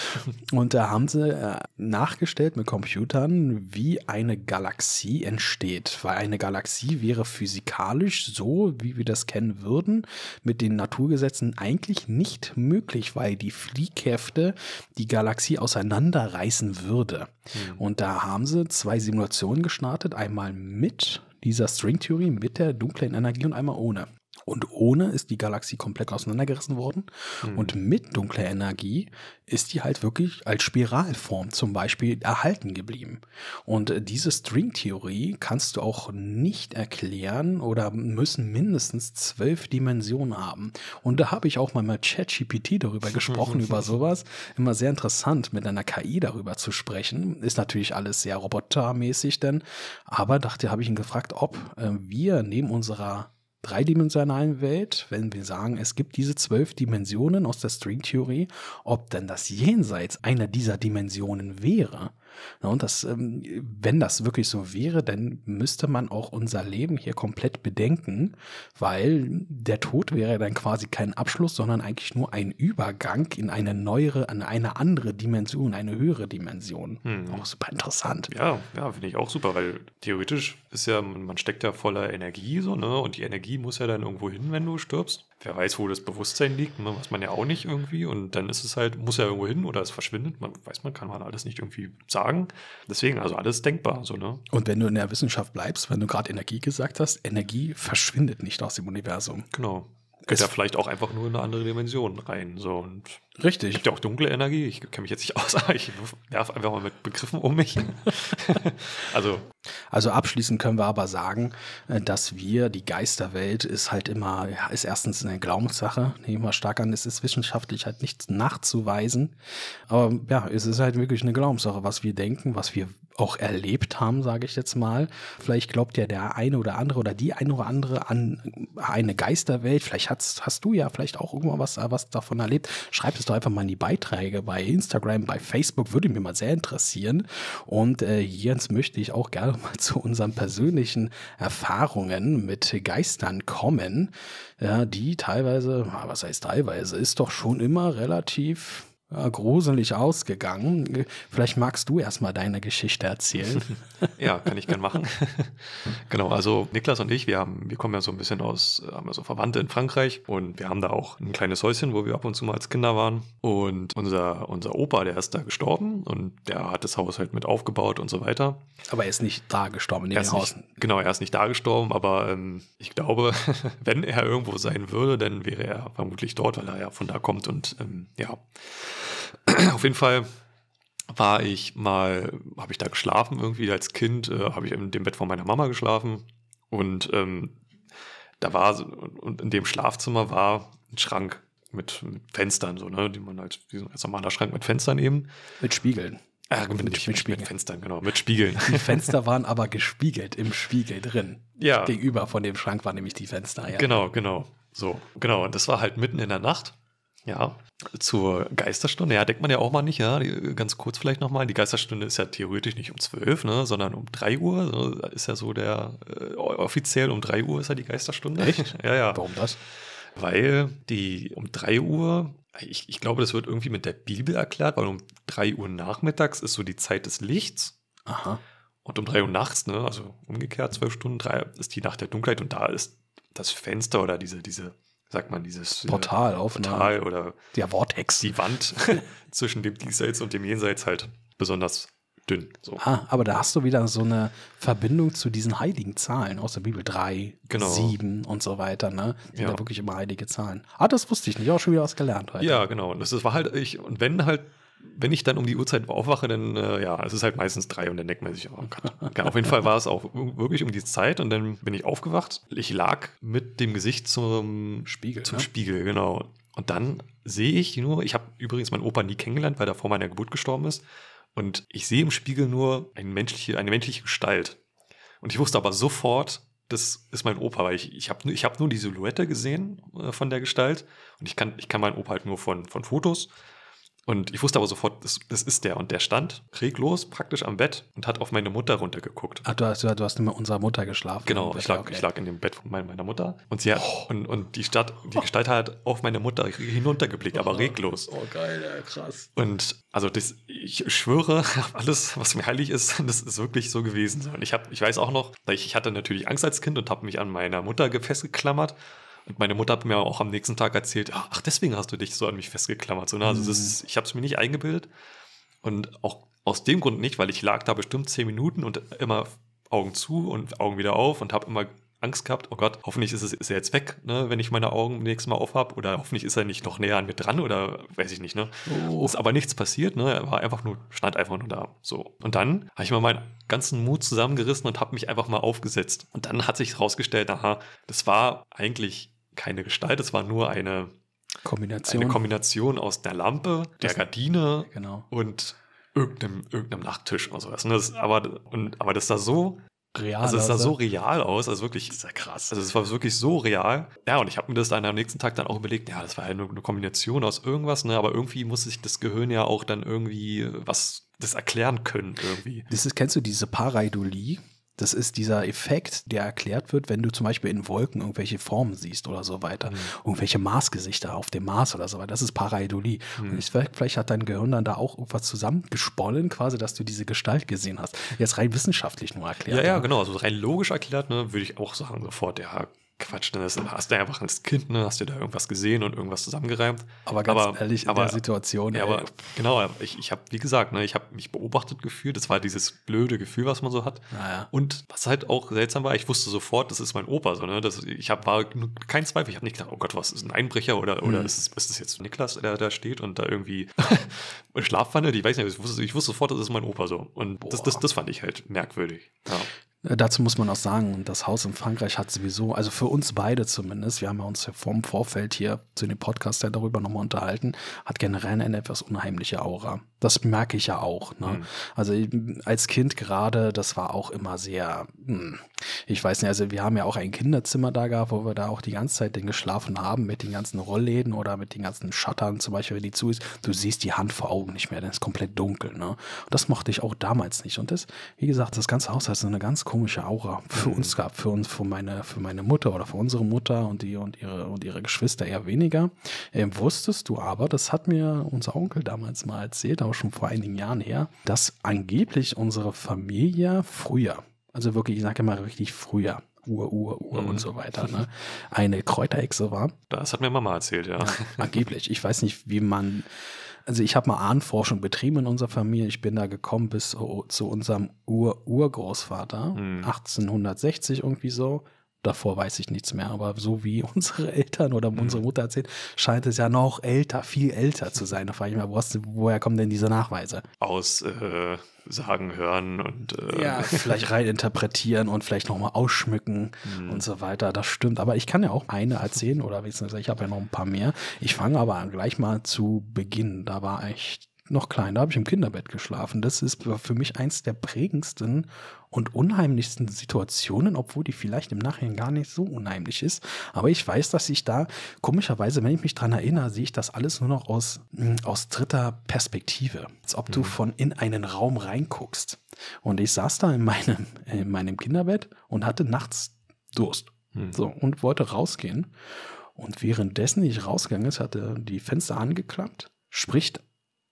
Speaker 1: Und da haben sie äh, nachgestellt mit Computern, wie eine Galaxie entsteht. Weil eine Galaxie wäre für physikalisch so, wie wir das kennen würden, mit den Naturgesetzen eigentlich nicht möglich, weil die Fliehkräfte die Galaxie auseinanderreißen würde. Mhm. Und da haben sie zwei Simulationen gestartet, einmal mit dieser Stringtheorie, mit der dunklen Energie und einmal ohne. Und ohne ist die Galaxie komplett auseinandergerissen worden. Mhm. Und mit dunkler Energie ist die halt wirklich als Spiralform zum Beispiel erhalten geblieben. Und diese Stringtheorie kannst du auch nicht erklären oder müssen mindestens zwölf Dimensionen haben. Und da habe ich auch mal mit ChatGPT darüber gesprochen, über sowas. Immer sehr interessant, mit einer KI darüber zu sprechen. Ist natürlich alles sehr robotermäßig denn. Aber dachte, habe ich ihn gefragt, ob äh, wir neben unserer dreidimensionalen Welt, wenn wir sagen, es gibt diese zwölf Dimensionen aus der Stringtheorie, ob denn das Jenseits einer dieser Dimensionen wäre. Und das, ähm, wenn das wirklich so wäre, dann müsste man auch unser Leben hier komplett bedenken, weil der Tod wäre dann quasi kein Abschluss, sondern eigentlich nur ein Übergang in eine neuere, in eine andere Dimension, eine höhere Dimension. Hm. Auch super interessant.
Speaker 2: Ja, ja, finde ich auch super, weil theoretisch ist ja, man steckt ja voller Energie so, ne? Und die Energie muss ja dann irgendwo hin, wenn du stirbst wer weiß, wo das Bewusstsein liegt, ne, weiß man ja auch nicht irgendwie. Und dann ist es halt, muss ja irgendwo hin oder es verschwindet. Man weiß man, kann man alles nicht irgendwie sagen. Deswegen, also alles denkbar. So, ne?
Speaker 1: Und wenn du in der Wissenschaft bleibst, wenn du gerade Energie gesagt hast, Energie verschwindet nicht aus dem Universum.
Speaker 2: Genau. Geht ja vielleicht auch einfach nur in eine andere Dimension rein. So und
Speaker 1: Richtig.
Speaker 2: Es gibt ja auch dunkle Energie. Ich kenne mich jetzt nicht aus, aber ich werfe einfach mal mit Begriffen um mich.
Speaker 1: also. Also abschließend können wir aber sagen, äh, dass wir, die Geisterwelt ist halt immer, ja, ist erstens eine Glaubenssache, nehmen wir stark an, es ist wissenschaftlich halt nichts nachzuweisen. Aber ja, es ist halt wirklich eine Glaubenssache, was wir denken, was wir auch erlebt haben, sage ich jetzt mal. Vielleicht glaubt ja der eine oder andere oder die eine oder andere an eine Geisterwelt. Vielleicht hast, hast du ja vielleicht auch irgendwann was, was davon erlebt. Schreib es doch einfach mal in die Beiträge bei Instagram, bei Facebook, würde mich mal sehr interessieren. Und äh, jetzt möchte ich auch gerne mal zu unseren persönlichen Erfahrungen mit Geistern kommen, ja, die teilweise, was heißt teilweise, ist doch schon immer relativ gruselig ausgegangen. Vielleicht magst du erstmal deine Geschichte erzählen.
Speaker 2: ja, kann ich gern machen. genau, also Niklas und ich, wir haben, wir kommen ja so ein bisschen aus, haben ja so Verwandte in Frankreich und wir haben da auch ein kleines Häuschen, wo wir ab und zu mal als Kinder waren. Und unser, unser Opa, der ist da gestorben und der hat das Haus halt mit aufgebaut und so weiter.
Speaker 1: Aber er ist nicht da gestorben in dem Haus.
Speaker 2: Nicht, genau, er ist nicht da gestorben, aber ähm, ich glaube, wenn er irgendwo sein würde, dann wäre er vermutlich dort, weil er ja von da kommt und ähm, ja. Auf jeden Fall war ich mal, habe ich da geschlafen irgendwie als Kind, äh, habe ich in dem Bett von meiner Mama geschlafen und ähm, da war und in dem Schlafzimmer war ein Schrank mit, mit Fenstern, so, ne, die man als, wie so ein normaler Schrank mit Fenstern eben.
Speaker 1: Mit Spiegeln.
Speaker 2: Äh, mit, mit, mit, mit Fenstern, genau, mit Spiegeln.
Speaker 1: Die Fenster waren aber gespiegelt im Spiegel drin.
Speaker 2: Ja.
Speaker 1: Gegenüber von dem Schrank waren nämlich die Fenster, ja.
Speaker 2: Genau, genau. So, genau. Und das war halt mitten in der Nacht. Ja, zur Geisterstunde. Ja, denkt man ja auch mal nicht, ja. Die, ganz kurz vielleicht nochmal. Die Geisterstunde ist ja theoretisch nicht um 12, ne, sondern um 3 Uhr. So ist ja so der, äh, offiziell um 3 Uhr ist ja die Geisterstunde.
Speaker 1: Echt?
Speaker 2: ja, ja.
Speaker 1: Warum das?
Speaker 2: Weil die um 3 Uhr, ich, ich glaube, das wird irgendwie mit der Bibel erklärt, weil um 3 Uhr nachmittags ist so die Zeit des Lichts.
Speaker 1: Aha.
Speaker 2: Und um 3 Uhr nachts, ne, also umgekehrt, 12 Stunden, 3 ist die Nacht der Dunkelheit und da ist das Fenster oder diese, diese sagt man, dieses
Speaker 1: äh, Portal auf
Speaker 2: Portal oder
Speaker 1: der Vortex.
Speaker 2: Die Wand zwischen dem Diesseits und dem Jenseits halt besonders dünn. So.
Speaker 1: Ah, aber da hast du wieder so eine Verbindung zu diesen heiligen Zahlen aus der Bibel. Drei,
Speaker 2: genau.
Speaker 1: sieben und so weiter, ne? Sind
Speaker 2: ja.
Speaker 1: ja wirklich immer heilige Zahlen. Ah, das wusste ich nicht. Auch schon wieder was gelernt heute.
Speaker 2: Ja, genau. Und das war halt, ich, und wenn halt wenn ich dann um die Uhrzeit aufwache, dann, äh, ja, es ist halt meistens drei und dann denkt man sich, oh Gott. Auf jeden Fall war es auch wirklich um die Zeit und dann bin ich aufgewacht. Ich lag mit dem Gesicht zum
Speaker 1: Spiegel.
Speaker 2: Zum
Speaker 1: ne?
Speaker 2: Spiegel, genau. Und dann sehe ich nur, ich habe übrigens meinen Opa nie kennengelernt, weil er vor meiner Geburt gestorben ist. Und ich sehe im Spiegel nur eine menschliche, eine menschliche Gestalt. Und ich wusste aber sofort, das ist mein Opa, weil ich, ich habe ich hab nur die Silhouette gesehen äh, von der Gestalt. Und ich kann, ich kann meinen Opa halt nur von, von Fotos. Und ich wusste aber sofort, das, das ist der. Und der stand reglos praktisch am Bett und hat auf meine Mutter runtergeguckt.
Speaker 1: Ach, du hast, du hast mit unserer Mutter geschlafen.
Speaker 2: Genau, ich lag, okay. ich lag in dem Bett von meiner Mutter. Und sie hat, oh. und, und die Stadt, die Gestalt hat auf meine Mutter hinuntergeblickt, aber reglos.
Speaker 1: Oh, geil, ja, krass.
Speaker 2: Und also das, ich schwöre, alles, was mir heilig ist, das ist wirklich so gewesen. Und ich, hab, ich weiß auch noch, ich hatte natürlich Angst als Kind und habe mich an meiner Mutter festgeklammert. Und meine Mutter hat mir auch am nächsten Tag erzählt, ach, deswegen hast du dich so an mich festgeklammert. So, ne? Also das ist, ich habe es mir nicht eingebildet. Und auch aus dem Grund nicht, weil ich lag da bestimmt zehn Minuten und immer Augen zu und Augen wieder auf und habe immer Angst gehabt, oh Gott, hoffentlich ist, es, ist er jetzt weg, ne, wenn ich meine Augen nächstes Mal auf habe oder hoffentlich ist er nicht noch näher an mir dran oder weiß ich nicht, ne. Oh. Ist aber nichts passiert, ne, er war einfach nur, stand einfach nur da, so. Und dann habe ich mal meinen ganzen Mut zusammengerissen und habe mich einfach mal aufgesetzt. Und dann hat sich herausgestellt, aha, das war eigentlich keine Gestalt, es war nur eine
Speaker 1: Kombination,
Speaker 2: eine Kombination aus der Lampe, der das, Gardine
Speaker 1: genau.
Speaker 2: und irgendeinem, irgendeinem Nachttisch oder sowas. Ne, das, aber, und, aber das sah so
Speaker 1: real
Speaker 2: also es sah so real aus, also wirklich.
Speaker 1: Das ist ja krass.
Speaker 2: Also es war wirklich so real. Ja, und ich habe mir das dann am nächsten Tag dann auch überlegt, ja, das war ja nur eine Kombination aus irgendwas, ne, aber irgendwie muss sich das Gehirn ja auch dann irgendwie was das erklären können irgendwie.
Speaker 1: Das ist, kennst du diese Pareidolie? Das ist dieser Effekt, der erklärt wird, wenn du zum Beispiel in Wolken irgendwelche Formen siehst oder so weiter. Mhm. Irgendwelche Marsgesichter auf dem Mars oder so weiter. Das ist Pareidolie. Mhm. Und ich, vielleicht hat dein Gehirn dann da auch irgendwas zusammengesponnen, quasi, dass du diese Gestalt gesehen hast. Jetzt rein wissenschaftlich nur erklärt.
Speaker 2: Ja, ja, genau. Also rein logisch erklärt, ne, würde ich auch sagen sofort, ja, Quatsch, dann hast du einfach als Kind, ne, hast du da irgendwas gesehen und irgendwas zusammengereimt.
Speaker 1: Aber ganz aber, ehrlich, in
Speaker 2: aber,
Speaker 1: der Situation.
Speaker 2: Ja, aber genau, ich, ich habe, wie gesagt, ne, ich habe mich beobachtet gefühlt. Das war dieses blöde Gefühl, was man so hat.
Speaker 1: Naja.
Speaker 2: Und was halt auch seltsam war, ich wusste sofort, das ist mein Opa. So, ne? das, ich hab, war kein Zweifel. Ich habe nicht gedacht, oh Gott, was ist ein Einbrecher oder, oder mhm. ist, es, ist das jetzt Niklas, der da steht und da irgendwie Schlafwanne? Ich weiß nicht, ich wusste, ich wusste sofort, das ist mein Opa so. Und das, das, das fand ich halt merkwürdig. Ja.
Speaker 1: Äh, dazu muss man auch sagen, das Haus in Frankreich hat sowieso, also für uns beide zumindest, wir haben ja uns ja vom Vorfeld hier zu dem Podcast ja darüber nochmal unterhalten, hat generell eine etwas unheimliche Aura. Das merke ich ja auch. Ne? Mhm. Also als Kind gerade, das war auch immer sehr, hm, ich weiß nicht, also wir haben ja auch ein Kinderzimmer da gehabt, wo wir da auch die ganze Zeit den geschlafen haben mit den ganzen Rollläden oder mit den ganzen Shuttern zum Beispiel, wenn die zu ist. Du siehst die Hand vor Augen nicht mehr, dann ist komplett dunkel. Ne? Und das mochte ich auch damals nicht. Und das, wie gesagt, das ganze Haus hat so eine ganz komische Aura für
Speaker 2: Mhm.
Speaker 1: uns gehabt, für uns, für meine, für meine Mutter oder für unsere Mutter und die und ihre und ihre Geschwister eher weniger. Ähm, wusstest du aber, das hat mir unser Onkel damals mal erzählt, aber schon vor einigen Jahren her, dass angeblich unsere Familie früher, also wirklich, ich sage mal richtig früher, Ur, Ur, Ur
Speaker 2: Mhm.
Speaker 1: und so weiter, ne, eine Kräuterhexe war.
Speaker 2: Das hat mir Mama erzählt, ja.
Speaker 1: Angeblich. Ich weiß nicht, wie man. Also ich habe mal Ahnenforschung betrieben in unserer Familie. Ich bin da gekommen bis zu unserem Ur Urgroßvater,
Speaker 2: Hm.
Speaker 1: 1860 irgendwie so. Davor weiß ich nichts mehr, aber so wie unsere Eltern oder unsere Mutter erzählt, scheint es ja noch älter, viel älter zu sein. Da frage ich mich woher kommen denn diese Nachweise?
Speaker 2: Aus äh, Sagen, Hören und äh,
Speaker 1: Ja, vielleicht rein interpretieren und vielleicht nochmal ausschmücken
Speaker 2: hm.
Speaker 1: und so weiter. Das stimmt. Aber ich kann ja auch eine erzählen oder beziehungsweise ich habe ja noch ein paar mehr. Ich fange aber gleich mal zu Beginn. Da war ich noch klein, da habe ich im Kinderbett geschlafen. Das ist für mich eins der prägendsten und unheimlichsten Situationen, obwohl die vielleicht im Nachhinein gar nicht so unheimlich ist. Aber ich weiß, dass ich da, komischerweise, wenn ich mich dran erinnere, sehe ich das alles nur noch aus, mh, aus dritter Perspektive. Als ob du
Speaker 2: Mhm.
Speaker 1: von in einen Raum reinguckst. Und ich saß da in meinem, in meinem Kinderbett und hatte nachts Durst.
Speaker 2: Hm.
Speaker 1: So, und wollte rausgehen. Und währenddessen ich rausgegangen ist, hatte die Fenster angeklappt, spricht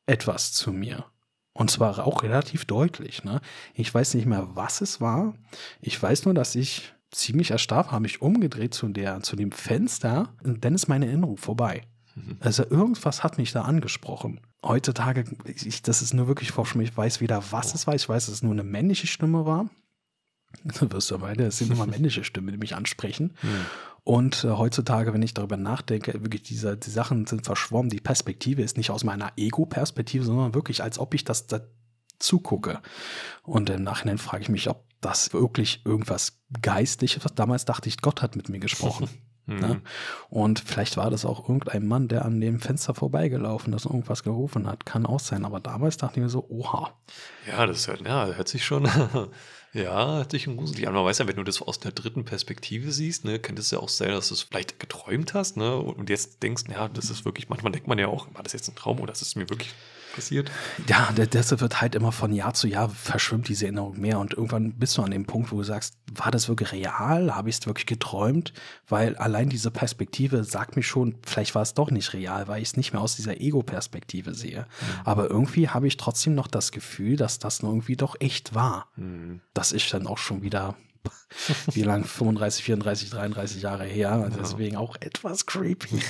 Speaker 1: etwas zu mir. Und zwar auch relativ deutlich. Ne? Ich weiß nicht mehr, was es war. Ich weiß nur, dass ich ziemlich erstarrt habe mich umgedreht zu, der, zu dem Fenster. Und dann ist meine Erinnerung vorbei.
Speaker 2: Mhm.
Speaker 1: Also irgendwas hat mich da angesprochen. Heutzutage, ich, das ist nur wirklich Forschung, ich weiß weder, was es war, ich weiß, dass es nur eine männliche Stimme war. Du wirst ja beide, es sind immer männliche Stimmen, die mich ansprechen.
Speaker 2: Hm.
Speaker 1: Und äh, heutzutage, wenn ich darüber nachdenke, wirklich diese, die Sachen sind verschwommen, die Perspektive ist nicht aus meiner Ego-Perspektive, sondern wirklich, als ob ich das da zugucke. Und im Nachhinein frage ich mich, ob das wirklich irgendwas Geistliches was Damals dachte ich, Gott hat mit mir gesprochen. Ne? Und vielleicht war das auch irgendein Mann, der an dem Fenster vorbeigelaufen ist und irgendwas gerufen hat. Kann auch sein. Aber damals dachte ich mir so, oha.
Speaker 2: Ja, das hört, ja, hört sich schon, ja, hört sich schon gruselig an. Man weiß ja, wenn du das aus der dritten Perspektive siehst, ne, könnte es ja auch sein, dass du es vielleicht geträumt hast, ne, und jetzt denkst, ja, das ist wirklich, manchmal denkt man ja auch, war das jetzt ein Traum oder ist es mir wirklich passiert?
Speaker 1: Ja, das wird halt immer von Jahr zu Jahr verschwimmt diese Erinnerung mehr und irgendwann bist du an dem Punkt, wo du sagst, war das wirklich real? Habe ich es wirklich geträumt? Weil allein diese Perspektive sagt mir schon, vielleicht war es doch nicht real, weil ich es nicht mehr aus dieser Ego-Perspektive sehe. Aber irgendwie habe ich trotzdem noch das Gefühl, dass das nur irgendwie doch echt war.
Speaker 2: Hm.
Speaker 1: Das ist dann auch schon wieder, wie lang, 35, 34, 33 Jahre her. Also deswegen auch etwas creepy.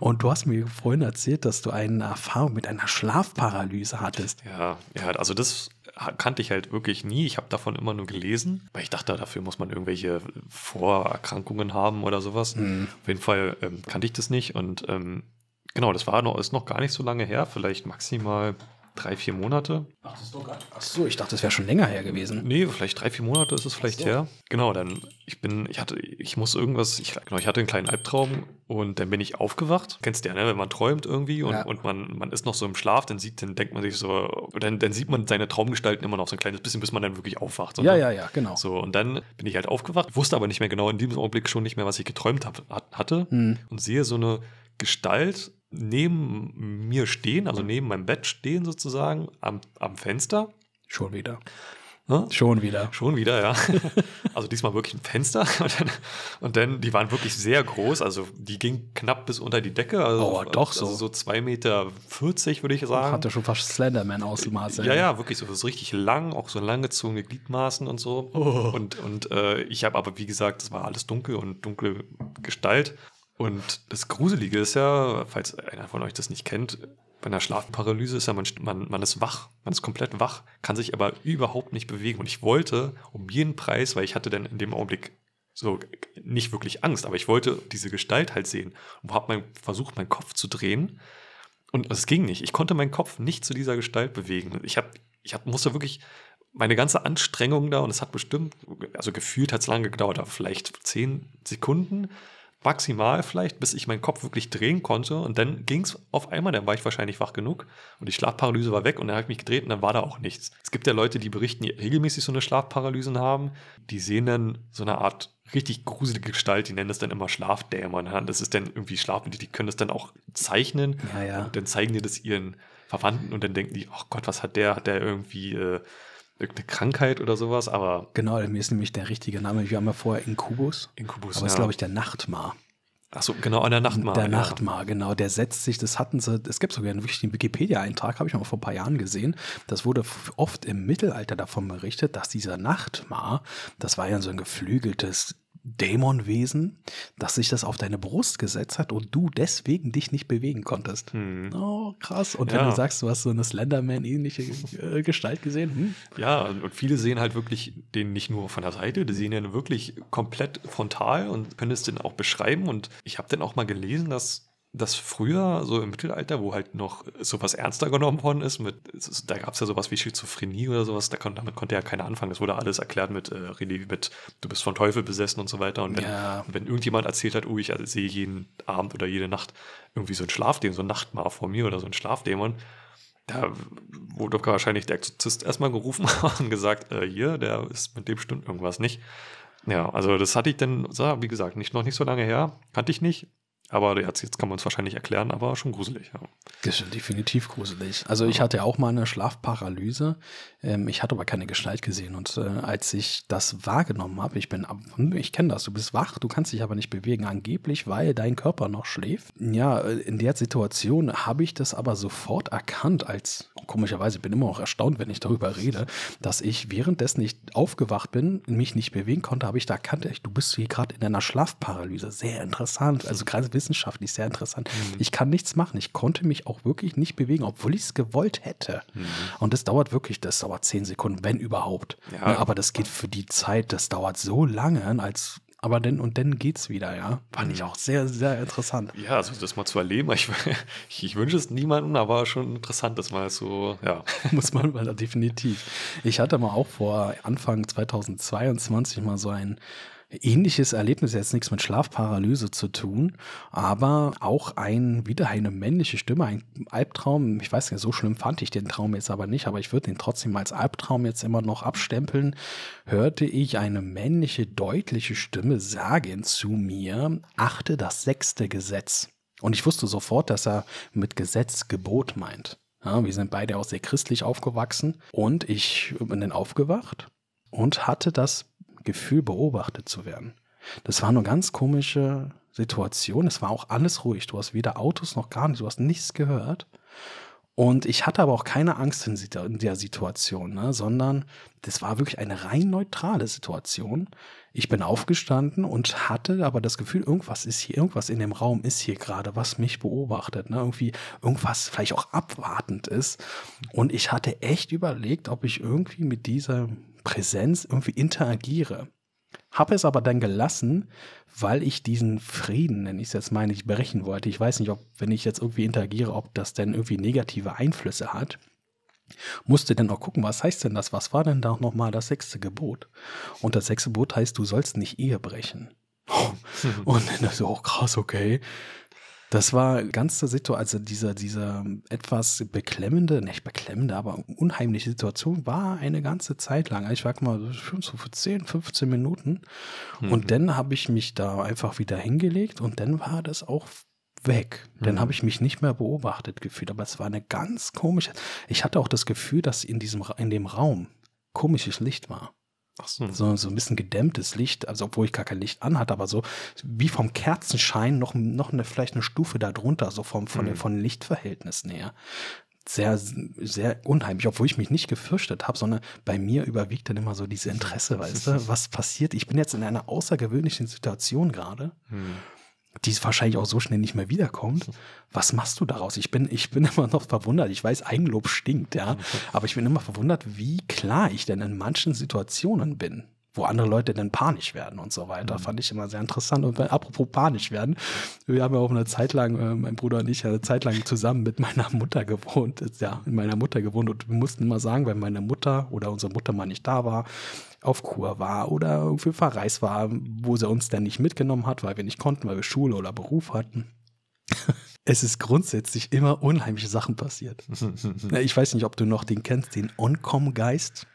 Speaker 1: Und du hast mir vorhin erzählt, dass du eine Erfahrung mit einer Schlafparalyse hattest.
Speaker 2: Ja, ja, also das kannte ich halt wirklich nie. Ich habe davon immer nur gelesen, weil ich dachte, dafür muss man irgendwelche Vorerkrankungen haben oder sowas.
Speaker 1: Mhm.
Speaker 2: Auf jeden Fall ähm, kannte ich das nicht und ähm, genau, das war noch, ist noch gar nicht so lange her, vielleicht maximal drei, vier Monate.
Speaker 1: Ach so, ich dachte, das wäre schon länger her gewesen.
Speaker 2: Nee, vielleicht drei, vier Monate ist es vielleicht
Speaker 1: so.
Speaker 2: her. Genau, dann, ich bin, ich hatte, ich muss irgendwas, ich, genau, ich hatte einen kleinen Albtraum und dann bin ich aufgewacht. Kennst du ja, ne? Wenn man träumt irgendwie und,
Speaker 1: Ja.
Speaker 2: und man, man ist noch so im Schlaf, dann sieht, dann denkt man sich so, dann, dann sieht man seine Traumgestalten immer noch so ein kleines bisschen, bis man dann wirklich aufwacht. So,
Speaker 1: Ja,
Speaker 2: ne?
Speaker 1: ja, ja, genau.
Speaker 2: So, und dann bin ich halt aufgewacht, wusste aber nicht mehr genau in diesem Augenblick schon nicht mehr, was ich geträumt hab, hat, hatte
Speaker 1: Hm.
Speaker 2: und sehe so eine Gestalt neben mir stehen, also neben meinem Bett stehen sozusagen, am, am Fenster.
Speaker 1: Schon wieder.
Speaker 2: Ne?
Speaker 1: Schon wieder.
Speaker 2: Schon wieder, ja. Also diesmal wirklich ein Fenster. Und dann, und dann, die waren wirklich sehr groß. Also die ging knapp bis unter die Decke. Also,
Speaker 1: Oh, doch so.
Speaker 2: Also so 2,40 Meter, würde ich sagen.
Speaker 1: Hatte schon fast Slenderman-Ausmaße.
Speaker 2: Ja, ja, wirklich so. Das ist richtig lang, auch so langgezogene Gliedmaßen und so.
Speaker 1: Oh.
Speaker 2: Und, und äh, ich habe aber, wie gesagt, es war alles dunkel und dunkle Gestalt. Und das Gruselige ist ja, falls einer von euch das nicht kennt, bei einer Schlafparalyse ist ja, man, man, man ist wach, man ist komplett wach, kann sich aber überhaupt nicht bewegen. Und ich wollte um jeden Preis, weil ich hatte dann in dem Augenblick so nicht wirklich Angst, aber ich wollte diese Gestalt halt sehen und habe mein, versucht, meinen Kopf zu drehen. Und es ging nicht. Ich konnte meinen Kopf nicht zu dieser Gestalt bewegen. Ich, hab, ich hab, musste wirklich meine ganze Anstrengung da, und es hat bestimmt, also gefühlt hat es lange gedauert, aber vielleicht zehn Sekunden maximal vielleicht, bis ich meinen Kopf wirklich drehen konnte. Und dann ging es auf einmal, dann war ich wahrscheinlich wach genug und die Schlafparalyse war weg und dann habe ich mich gedreht und dann war da auch nichts. Es gibt ja Leute, die berichten, die regelmäßig so eine Schlafparalysen haben, die sehen dann so eine Art richtig gruselige Gestalt, die nennen das dann immer Schlafdämon. Das ist dann irgendwie Schlaf, die können das dann auch zeichnen
Speaker 1: Ja, ja.
Speaker 2: und dann zeigen die das ihren Verwandten und dann denken die, ach Gott, was hat der? Hat der irgendwie äh, irgendeine Krankheit oder sowas, aber.
Speaker 1: Genau, mir ist nämlich der richtige Name. Wir haben ja vorher Inkubus.
Speaker 2: Inkubus,
Speaker 1: aber ja. ist, glaube ich, der Nachtmar.
Speaker 2: Ach so, genau, an der Nachtmar.
Speaker 1: Der ja. Nachtmar, genau. Der setzt sich, das hatten sie, es gibt sogar einen wirklichen Wikipedia-Eintrag, habe ich mal vor ein paar Jahren gesehen. Das wurde oft im Mittelalter davon berichtet, dass dieser Nachtmar, das war ja so ein geflügeltes Dämonwesen, dass sich das auf deine Brust gesetzt hat und du deswegen dich nicht bewegen konntest. Hm. Oh, krass. Und ja. wenn du sagst, du hast so eine Slenderman-ähnliche äh, Gestalt gesehen. Hm?
Speaker 2: Ja, und viele sehen halt wirklich den nicht nur von der Seite, die sehen den wirklich komplett frontal und können es dann auch beschreiben. Und ich habe dann auch mal gelesen, dass dass früher, so im Mittelalter, wo halt noch sowas ernster genommen worden ist, mit, da gab es ja sowas wie Schizophrenie oder sowas, da kon, damit konnte ja keiner anfangen. Das wurde alles erklärt mit, äh, mit, du bist von Teufel besessen und so weiter. Und wenn, ja. wenn irgendjemand erzählt hat, oh, ich sehe jeden Abend oder jede Nacht irgendwie so ein Schlafdämon, so ein Nachtmar vor mir oder so ein Schlafdämon, da wurde wahrscheinlich der Exorzist erstmal gerufen und gesagt, äh, hier, der ist mit dem stimmt irgendwas nicht. Ja, also das hatte ich dann, wie gesagt, nicht, noch nicht so lange her, kannte ich nicht. Aber jetzt, jetzt kann man es wahrscheinlich erklären, aber schon gruselig. Ja.
Speaker 1: Das ist definitiv gruselig. Also ich hatte auch mal eine Schlafparalyse. Ähm, ich hatte aber keine Gestalt gesehen. Und äh, als ich das wahrgenommen habe, ich bin, ich kenne das, du bist wach, du kannst dich aber nicht bewegen, angeblich, weil dein Körper noch schläft. Ja, äh, in der Situation habe ich das aber sofort erkannt, als komischerweise bin immer auch erstaunt, wenn ich darüber rede, dass ich währenddessen nicht aufgewacht bin, mich nicht bewegen konnte, habe ich da erkannt, du bist hier gerade in einer Schlafparalyse. Sehr interessant. Also gerade wissenschaftlich sehr interessant. Mhm. Ich kann nichts machen. Ich konnte mich auch wirklich nicht bewegen, obwohl ich es gewollt hätte. Mhm. Und das dauert wirklich, das dauert zehn Sekunden, wenn überhaupt. Ja. Aber das geht für die Zeit, das dauert so lange, als aber dann und dann geht's wieder, ja. Fand ich mhm. auch sehr, sehr interessant.
Speaker 2: Ja, also das mal zu erleben, ich, ich, ich wünsche es niemandem, aber schon interessant, das mal so, ja.
Speaker 1: Muss man mal definitiv. Ich hatte mal auch vor Anfang 2022 mal so ein ähnliches Erlebnis, jetzt nichts mit Schlafparalyse zu tun, aber auch ein, wieder eine männliche Stimme, ein Albtraum. Ich weiß nicht, so schlimm fand ich den Traum jetzt aber nicht, aber ich würde den trotzdem als Albtraum jetzt immer noch abstempeln. Hörte ich eine männliche, deutliche Stimme sagen zu mir, achte das sechste Gesetz. Und ich wusste sofort, dass er mit Gesetz Gebot meint. Ja, wir sind beide auch sehr christlich aufgewachsen und ich bin dann aufgewacht und hatte das Gefühl, beobachtet zu werden. Das war eine ganz komische Situation. Es war auch alles ruhig. Du hast weder Autos noch gar nichts. Du hast nichts gehört. Und ich hatte aber auch keine Angst in der Situation, ne? sondern das war wirklich eine rein neutrale Situation. Ich bin aufgestanden und hatte aber das Gefühl, irgendwas ist hier, irgendwas in dem Raum ist hier gerade, was mich beobachtet. Ne? Irgendwie, irgendwas vielleicht auch abwartend ist. Und ich hatte echt überlegt, ob ich irgendwie mit dieser Präsenz irgendwie interagiere. Habe es aber dann gelassen, weil ich diesen Frieden, nenne ich es jetzt mal, nicht brechen wollte. Ich weiß nicht, ob, wenn ich jetzt irgendwie interagiere, ob das denn irgendwie negative Einflüsse hat. Musste dann auch gucken, was heißt denn das? Was war denn da nochmal das sechste Gebot? Und das sechste Gebot heißt, du sollst nicht Ehe brechen. Und dann so, oh krass, okay. Das war ganze Situation, also dieser, dieser etwas beklemmende, nicht beklemmende, aber unheimliche Situation war eine ganze Zeit lang. Ich war mal so für 10, 15 Minuten. Mhm. Und dann habe ich mich da einfach wieder hingelegt und dann war das auch weg. Dann mhm. habe ich mich nicht mehr beobachtet gefühlt. Aber es war eine ganz komische. Ich hatte auch das Gefühl, dass in diesem, in dem Raum komisches Licht war. Ach so. so. so ein bisschen gedämmtes Licht, also obwohl ich gar kein Licht anhatte, aber so wie vom Kerzenschein noch, noch eine, vielleicht eine Stufe darunter, so vom, von, mhm. von Lichtverhältnissen her. Sehr, sehr unheimlich, obwohl ich mich nicht gefürchtet habe, sondern bei mir überwiegt dann immer so diese Interesse, weißt du, was passiert? Ich bin jetzt in einer außergewöhnlichen Situation gerade. Mhm die wahrscheinlich auch so schnell nicht mehr wiederkommt. Was machst du daraus? Ich bin, ich bin immer noch verwundert. Ich weiß, Eigenlob stinkt, ja. Aber ich bin immer verwundert, wie klar ich denn in manchen Situationen bin, wo andere Leute dann panisch werden und so weiter. Mhm. Fand ich immer sehr interessant. Und apropos panisch werden, wir haben ja auch eine Zeit lang, äh, mein Bruder und ich, eine Zeit lang zusammen mit meiner Mutter gewohnt, ja, mit meiner Mutter gewohnt und wir mussten immer sagen, wenn meine Mutter oder unsere Mutter mal nicht da war, auf Kur war oder irgendwie verreist war, wo sie uns dann nicht mitgenommen hat, weil wir nicht konnten, weil wir Schule oder Beruf hatten. es ist grundsätzlich immer unheimliche Sachen passiert. ich weiß nicht, ob du noch den kennst, den Oncom-Geist.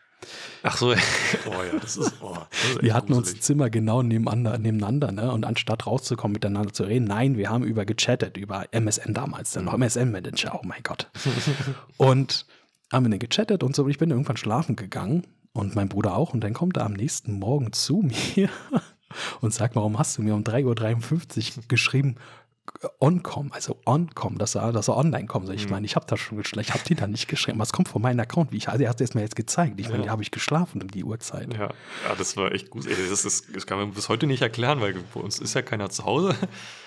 Speaker 2: Ach so, oh ja, das ist. Oh,
Speaker 1: das ist wir hatten gruselig. uns Zimmer genau nebeneinander, nebeneinander, ne? Und anstatt rauszukommen, miteinander zu reden, nein, wir haben über gechattet, über MSN damals, dann noch MSN-Manager, oh mein Gott. Und haben wir dann gechattet und so. Und ich bin irgendwann schlafen gegangen und mein Bruder auch. Und dann kommt er am nächsten Morgen zu mir und sagt, warum hast du mir um 3.53 Uhr geschrieben, Oncom, also Oncom, dass er, dass er online kommt. Ich mhm. meine, ich habe das schon geschrieben, ich habe die da nicht geschrieben. Was kommt von meinem Account? Wie ich, also er hat es mir jetzt gezeigt. Ich ja. meine, da habe ich geschlafen um die Uhrzeit.
Speaker 2: Ja, ja das war echt gut. Das, ist, das kann man bis heute nicht erklären, weil bei uns ist ja keiner zu Hause.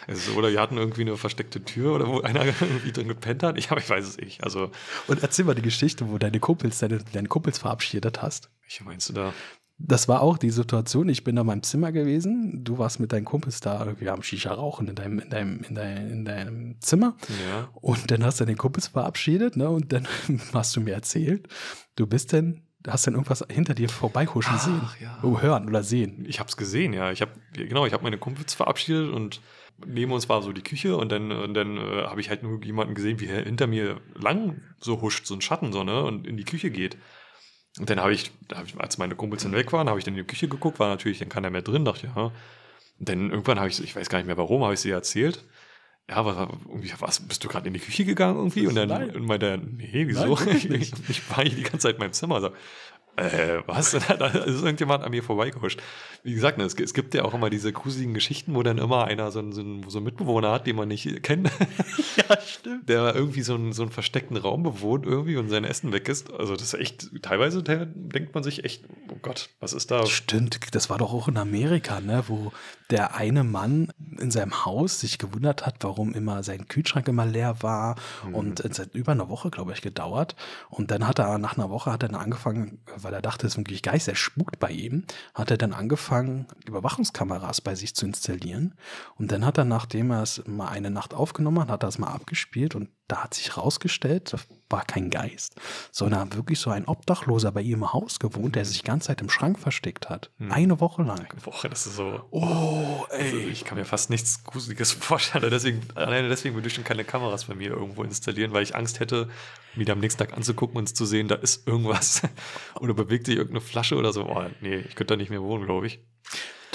Speaker 2: Also, oder wir hatten irgendwie eine versteckte Tür oder wo einer irgendwie drin gepennt hat. Ich, ich weiß es nicht. Also,
Speaker 1: Und erzähl mal die Geschichte, wo deine Kumpels, deine, deine Kumpels verabschiedet hast.
Speaker 2: Welche meinst du da?
Speaker 1: das war auch die Situation. Ich bin da in meinem Zimmer gewesen. Du warst mit deinen Kumpels da irgendwie am Shisha rauchen in deinem, in deinem, in deinem, in deinem Zimmer.
Speaker 2: Ja.
Speaker 1: Und dann hast du den Kumpels verabschiedet, ne? Und dann hast du mir erzählt, du bist denn, hast dann irgendwas hinter dir vorbeihuschen sehen. Ja. Oh, hören oder sehen.
Speaker 2: Ich hab's gesehen, ja. Ich hab, genau, ich habe meine Kumpels verabschiedet und neben uns war so die Küche und dann, und dann äh, habe ich halt nur jemanden gesehen, wie er hinter mir lang so huscht, so ein Schatten so, ne? Und in die Küche geht. Und dann habe ich, als meine Kumpels dann weg waren, habe ich dann in die Küche geguckt, war natürlich dann keiner mehr drin, dachte ja. Und dann irgendwann habe ich, ich weiß gar nicht mehr warum, habe ich sie erzählt. Ja, was, irgendwie, was, bist du gerade in die Küche gegangen irgendwie? Und dann und meinte, nee, wieso? Nein, ich, ich war hier die ganze Zeit in meinem Zimmer. Also, äh, was? da ist irgendjemand an mir vorbeigehuscht. Wie gesagt, ne, es, es, gibt ja auch immer diese gruseligen Geschichten, wo dann immer einer so, so, so einen Mitbewohner hat, den man nicht kennt.
Speaker 1: ja, stimmt.
Speaker 2: Der irgendwie so einen, so einen versteckten Raum bewohnt irgendwie und sein Essen weg ist. Also das ist echt, teilweise denkt man sich echt, oh Gott, was ist da?
Speaker 1: Stimmt, das war doch auch in Amerika, ne, wo der eine Mann in seinem Haus sich gewundert hat, warum immer sein Kühlschrank immer leer war mhm. und es hat über eine Woche, glaube ich, gedauert. Und dann hat er nach einer Woche hat er dann angefangen, weil er dachte, es ist wirklich Geist, er spukt bei ihm, hat er dann angefangen, Überwachungskameras bei sich zu installieren. Und dann hat er, nachdem er es mal eine Nacht aufgenommen hat, hat er es mal abgespielt und da hat sich rausgestellt, das war kein Geist, sondern wirklich so ein Obdachloser bei ihm im Haus gewohnt, der sich die ganze Zeit im Schrank versteckt hat. Hm. Eine Woche lang.
Speaker 2: Eine Woche, das ist so.
Speaker 1: Oh, ey. Also
Speaker 2: ich kann mir fast nichts Gruseliges vorstellen. Deswegen, alleine deswegen würde ich schon keine Kameras bei mir irgendwo installieren, weil ich Angst hätte, mir am nächsten Tag anzugucken und zu sehen, da ist irgendwas. oder bewegt sich irgendeine Flasche oder so. Oh, nee, ich könnte da nicht mehr wohnen, glaube ich.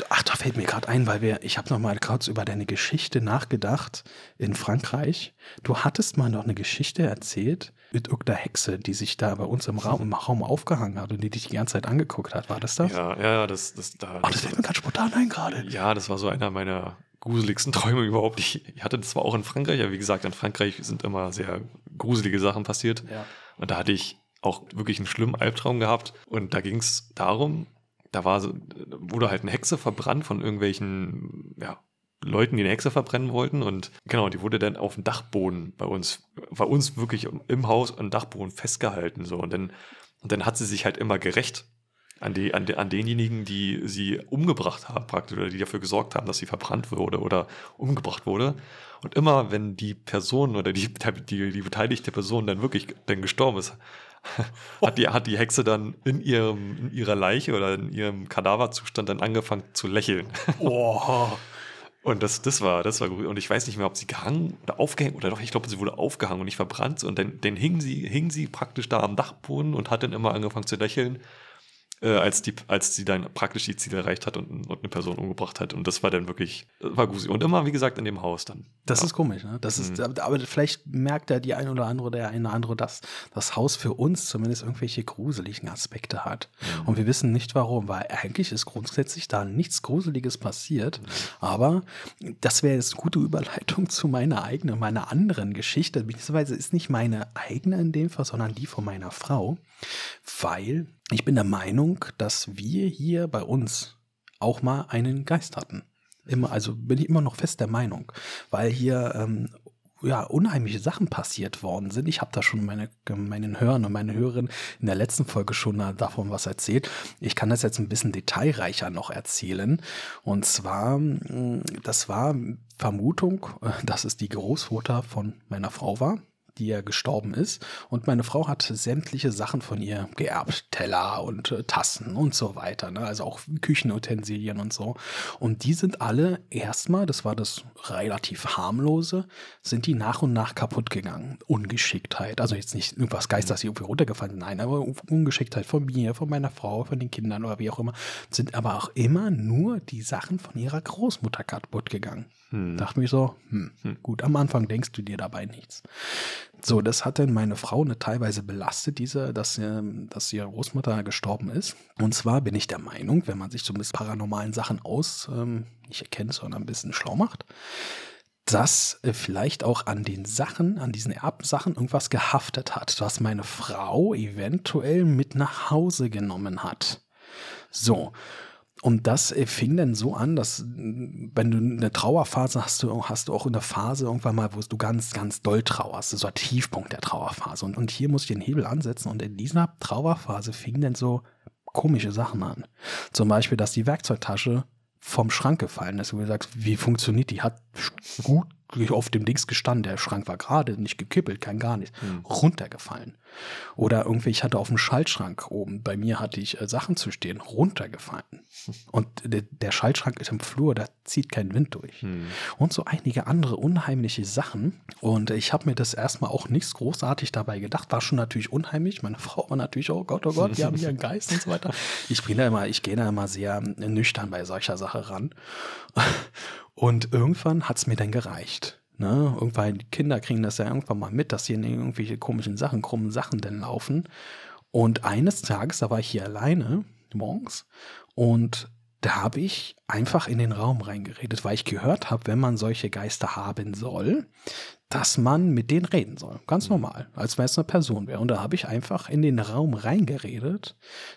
Speaker 1: Ach, da fällt mir gerade ein, weil wir, ich habe noch mal kurz über deine Geschichte nachgedacht in Frankreich. Du hattest mal noch eine Geschichte erzählt mit irgendeiner Hexe, die sich da bei uns im Raum, im Raum aufgehangen hat und die dich die ganze Zeit angeguckt hat. War das das?
Speaker 2: Ja, ja, das, das, da.
Speaker 1: Ach, das fällt mir ganz spontan ein gerade.
Speaker 2: Ja, das war so einer meiner gruseligsten Träume überhaupt. Ich, ich hatte das zwar auch in Frankreich, aber wie gesagt, in Frankreich sind immer sehr gruselige Sachen passiert.
Speaker 1: Ja.
Speaker 2: Und da hatte ich auch wirklich einen schlimmen Albtraum gehabt. Und da ging es darum, da war wurde halt eine Hexe verbrannt von irgendwelchen, ja, Leuten, die eine Hexe verbrennen wollten. Und genau, die wurde dann auf dem Dachboden bei uns, bei uns wirklich im Haus am Dachboden festgehalten. So. Und dann, und dann hat sie sich halt immer gerecht an, die, an, de, an denjenigen, die sie umgebracht haben, praktisch, oder die dafür gesorgt haben, dass sie verbrannt wurde oder umgebracht wurde. Und immer, wenn die Person oder die, die, die beteiligte Person dann wirklich dann gestorben ist, hat, die, hat die Hexe dann in, ihrem, in ihrer Leiche oder in ihrem Kadaverzustand dann angefangen zu lächeln.
Speaker 1: Oh.
Speaker 2: Und das, das war, das war gut. Und ich weiß nicht mehr, ob sie gehangen oder aufgehängt oder doch, ich glaube, sie wurde aufgehangen und nicht verbrannt. Und dann, dann hing sie, hing sie praktisch da am Dachboden und hat dann immer angefangen zu lächeln äh, als, die, als sie dann praktisch die Ziele erreicht hat und, und eine Person umgebracht hat. Und das war dann wirklich, war gruselig. Und immer, wie gesagt, in dem Haus dann.
Speaker 1: Das ja. ist komisch, ne? Das mhm. ist, aber vielleicht merkt ja die ein oder andere, der eine oder andere, dass das Haus für uns zumindest irgendwelche gruseligen Aspekte hat. Mhm. Und wir wissen nicht warum, weil eigentlich ist grundsätzlich da nichts Gruseliges passiert. Mhm. Aber das wäre jetzt eine gute Überleitung zu meiner eigenen, meiner anderen Geschichte. Beziehungsweise ist nicht meine eigene in dem Fall, sondern die von meiner Frau. Weil ich bin der Meinung, dass wir hier bei uns auch mal einen Geist hatten. Immer, also bin ich immer noch fest der Meinung, weil hier ähm, ja, unheimliche Sachen passiert worden sind. Ich habe da schon meine, meinen Hörern und meine Hörerin in der letzten Folge schon davon was erzählt. Ich kann das jetzt ein bisschen detailreicher noch erzählen. Und zwar, mm, das war Vermutung, dass es die Großmutter von meiner Frau war die ja gestorben ist. Und meine Frau hat sämtliche Sachen von ihr geerbt. Teller und äh, Tassen und so weiter. Ne? Also auch Küchenutensilien und so. Und die sind alle erstmal, das war das relativ harmlose, sind die nach und nach kaputt gegangen. Ungeschicktheit. Also jetzt nicht irgendwas Geist, dass sie irgendwie runtergefallen sind. Nein, aber Ungeschicktheit von mir, von meiner Frau, von den Kindern oder wie auch immer. Sind aber auch immer nur die Sachen von ihrer Großmutter kaputt gegangen. Hm. Dachte mich so, hm, hm. gut, am Anfang denkst du dir dabei nichts. So, das hat dann meine Frau eine teilweise belastet, diese, dass, ähm, dass ihre Großmutter gestorben ist. Und zwar bin ich der Meinung, wenn man sich so mit paranormalen Sachen aus, ähm, nicht erkennt, sondern ein bisschen schlau macht, dass äh, vielleicht auch an den Sachen, an diesen Erbsachen irgendwas gehaftet hat, was meine Frau eventuell mit nach Hause genommen hat. So. Und das äh, fing dann so an, dass wenn du eine Trauerphase hast, du hast du auch in der Phase irgendwann mal, wo du ganz, ganz doll trauerst. So ein Tiefpunkt der Trauerphase. Und, und hier muss ich den Hebel ansetzen. Und in dieser Trauerphase fingen dann so komische Sachen an. Zum Beispiel, dass die Werkzeugtasche vom Schrank gefallen ist. Und du sagst, wie funktioniert die? Hat gut auf dem Dings gestanden. Der Schrank war gerade, nicht gekippelt, kein gar nichts. Hm. Runtergefallen. Oder irgendwie, ich hatte auf dem Schaltschrank oben, bei mir hatte ich äh, Sachen zu stehen, runtergefallen. Und de, der Schaltschrank ist im Flur, da zieht kein Wind durch. Hm. Und so einige andere unheimliche Sachen. Und ich habe mir das erstmal auch nichts großartig dabei gedacht. War schon natürlich unheimlich. Meine Frau war natürlich, oh Gott, oh Gott, die haben hier einen Geist und so weiter. Ich bin da immer, ich gehe da immer sehr nüchtern bei solcher Sache ran. Und irgendwann hat es mir dann gereicht. Ne? Irgendwann, die Kinder kriegen das ja irgendwann mal mit, dass hier irgendwelche komischen Sachen, krummen Sachen denn laufen. Und eines Tages, da war ich hier alleine morgens und da habe ich einfach in den Raum reingeredet, weil ich gehört habe, wenn man solche Geister haben soll, dass man mit denen reden soll. Ganz mhm. normal, als wenn es eine Person wäre. Und da habe ich einfach in den Raum reingeredet,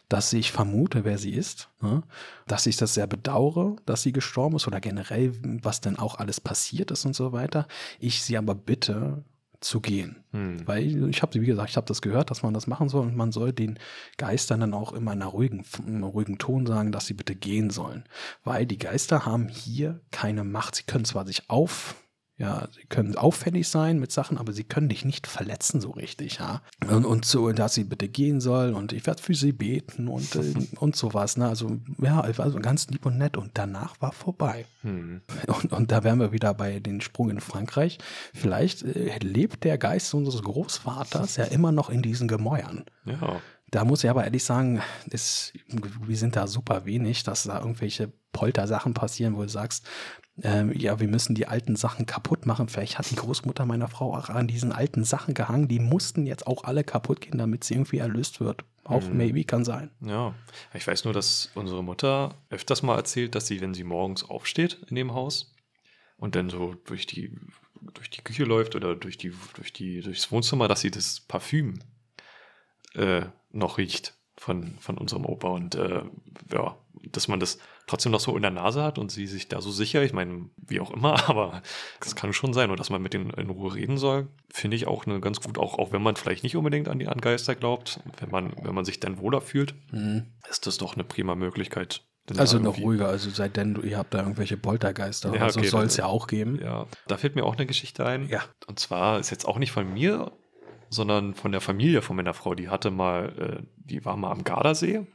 Speaker 1: dass ich vermute, wer sie ist, ne? dass ich das sehr bedauere, dass sie gestorben ist oder generell, was denn auch alles passiert ist und so weiter. Ich sie aber bitte, zu gehen. Hm. Weil ich habe, wie gesagt, ich habe das gehört, dass man das machen soll und man soll den Geistern dann auch immer in einer ruhigen, in einem ruhigen Ton sagen, dass sie bitte gehen sollen. Weil die Geister haben hier keine Macht. Sie können zwar sich auf ja, sie können auffällig sein mit Sachen, aber sie können dich nicht verletzen so richtig, ja. Und, und so, dass sie bitte gehen soll und ich werde für sie beten und, äh, und sowas, ne. Also, ja, also ganz lieb und nett und danach war vorbei. Hm. Und, und da wären wir wieder bei den Sprung in Frankreich. Vielleicht äh, lebt der Geist unseres Großvaters ja immer noch in diesen Gemäuern. Ja. Da muss ich aber ehrlich sagen, ist, wir sind da super wenig, dass da irgendwelche Poltersachen passieren, wo du sagst, ähm, ja, wir müssen die alten Sachen kaputt machen. Vielleicht hat die Großmutter meiner Frau auch an diesen alten Sachen gehangen. Die mussten jetzt auch alle kaputt gehen, damit sie irgendwie erlöst wird. Auch mhm. maybe kann sein.
Speaker 2: Ja, ich weiß nur, dass unsere Mutter öfters mal erzählt, dass sie, wenn sie morgens aufsteht in dem Haus und dann so durch die, durch die Küche läuft oder durch die, durch die, durchs Wohnzimmer, dass sie das Parfüm äh, noch riecht von, von unserem Opa und äh, ja, dass man das trotzdem noch so in der Nase hat und sie sich da so sicher, ich meine, wie auch immer, aber das kann schon sein und dass man mit denen in Ruhe reden soll, finde ich auch eine ganz gut, auch, auch wenn man vielleicht nicht unbedingt an die an Geister glaubt, wenn man, wenn man sich dann wohler fühlt, mhm. ist das doch eine prima Möglichkeit.
Speaker 1: Also noch ruhiger, also seitdem ihr habt da irgendwelche Poltergeister, ja, also okay, soll es ja auch geben.
Speaker 2: Ja, da fällt mir auch eine Geschichte ein. Ja. Und zwar ist jetzt auch nicht von mir, sondern von der Familie von meiner Frau. Die hatte mal, äh, die war mal am Gardasee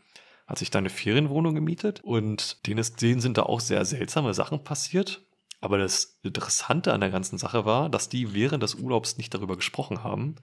Speaker 2: hat sich da eine Ferienwohnung gemietet und denen, ist, denen sind da auch sehr seltsame Sachen passiert. Aber das Interessante an der ganzen Sache war, dass die während des Urlaubs nicht darüber gesprochen haben,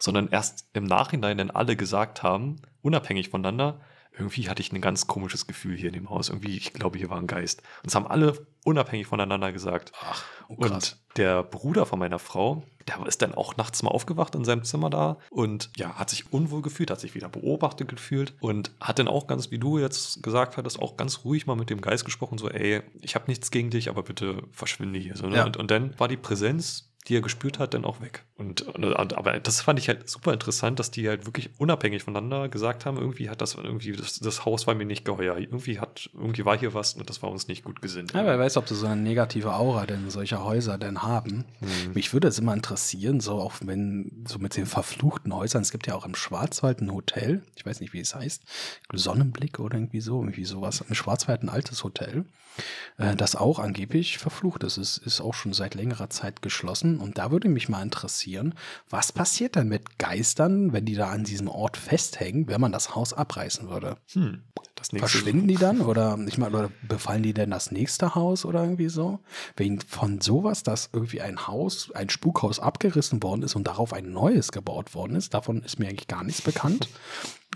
Speaker 2: sondern erst im Nachhinein dann alle gesagt haben, unabhängig voneinander, irgendwie hatte ich ein ganz komisches Gefühl hier in dem Haus. Irgendwie, ich glaube, hier war ein Geist. Und es haben alle unabhängig voneinander gesagt. Ach, oh und der Bruder von meiner Frau, der ist dann auch nachts mal aufgewacht in seinem Zimmer da und ja, hat sich unwohl gefühlt, hat sich wieder beobachtet gefühlt und hat dann auch ganz, wie du jetzt gesagt hattest, auch ganz ruhig mal mit dem Geist gesprochen, so, ey, ich habe nichts gegen dich, aber bitte verschwinde hier. So, ne? ja. und, und dann war die Präsenz die er gespürt hat, dann auch weg. Und, und, aber das fand ich halt super interessant, dass die halt wirklich unabhängig voneinander gesagt haben, irgendwie hat das irgendwie, das, das Haus war mir nicht geheuer. Irgendwie hat, irgendwie war hier was und das war uns nicht gut gesinnt.
Speaker 1: Ja, wer weiß, ob sie so eine negative Aura denn solche Häuser denn haben. Mhm. Mich würde es immer interessieren, so auch wenn, so mit den verfluchten Häusern, es gibt ja auch im Schwarzwald ein Hotel, ich weiß nicht, wie es heißt, Sonnenblick oder irgendwie so, irgendwie sowas, im Schwarzwald ein altes Hotel, äh, das auch angeblich verflucht ist. Es ist auch schon seit längerer Zeit geschlossen und da würde mich mal interessieren, was passiert denn mit Geistern, wenn die da an diesem Ort festhängen, wenn man das Haus abreißen würde? Hm, Verschwinden die dann oder ich meine, oder befallen die denn das nächste Haus oder irgendwie so? Wegen von sowas, dass irgendwie ein Haus, ein Spukhaus abgerissen worden ist und darauf ein neues gebaut worden ist, davon ist mir eigentlich gar nichts bekannt.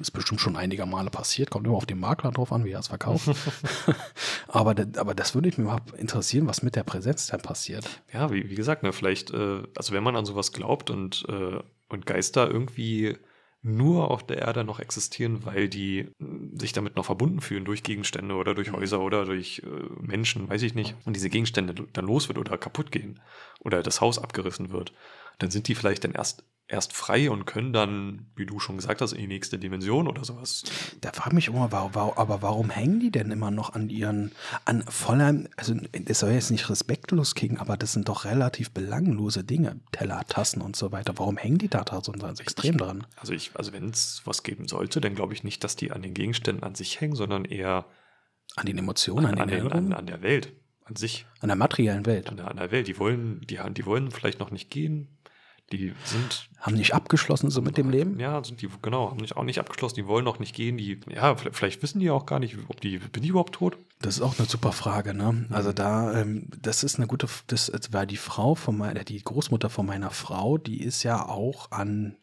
Speaker 1: Ist bestimmt schon einiger Male passiert, kommt immer auf den Makler drauf an, wie er es verkauft. aber, aber das würde mich überhaupt interessieren, was mit der Präsenz dann passiert.
Speaker 2: Ja, wie, wie gesagt, ne, vielleicht, äh, also wenn man an sowas glaubt und äh, und Geister irgendwie nur auf der Erde noch existieren, weil die äh, sich damit noch verbunden fühlen durch Gegenstände oder durch
Speaker 1: Mhm.
Speaker 2: Häuser oder durch äh, Menschen, weiß ich nicht, und diese Gegenstände dann los wird oder kaputt gehen oder das Haus abgerissen wird, dann sind die vielleicht dann erst erst frei und können dann, wie du schon gesagt hast, in die nächste Dimension oder sowas.
Speaker 1: Da frage ich mich immer, warum, warum, aber warum hängen die denn immer noch an ihren, an voller, also das soll jetzt nicht respektlos klingen, aber das sind doch relativ belanglose Dinge, Teller, Tassen und so weiter. Warum hängen die da, so extrem dran?
Speaker 2: Also ich, also wenn es was geben sollte, dann glaube ich nicht, dass die an den Gegenständen an sich hängen, sondern eher
Speaker 1: An den Emotionen, an,
Speaker 2: an,
Speaker 1: den
Speaker 2: an, an der Welt, an sich,
Speaker 1: an der materiellen Welt.
Speaker 2: an der, an der Welt. Die wollen, die, die wollen vielleicht noch nicht gehen. Die sind
Speaker 1: Haben nicht abgeschlossen so mit dem Leben?
Speaker 2: Ja, sind die, genau, haben nicht, auch nicht abgeschlossen, die wollen noch nicht gehen, die, ja, vielleicht, vielleicht wissen die auch gar nicht, ob die, bin ich überhaupt tot?
Speaker 1: Das ist auch eine super Frage, ne? Also da, ähm, das ist eine gute, das war die Frau von meiner, die Großmutter von meiner Frau, die ist ja auch an,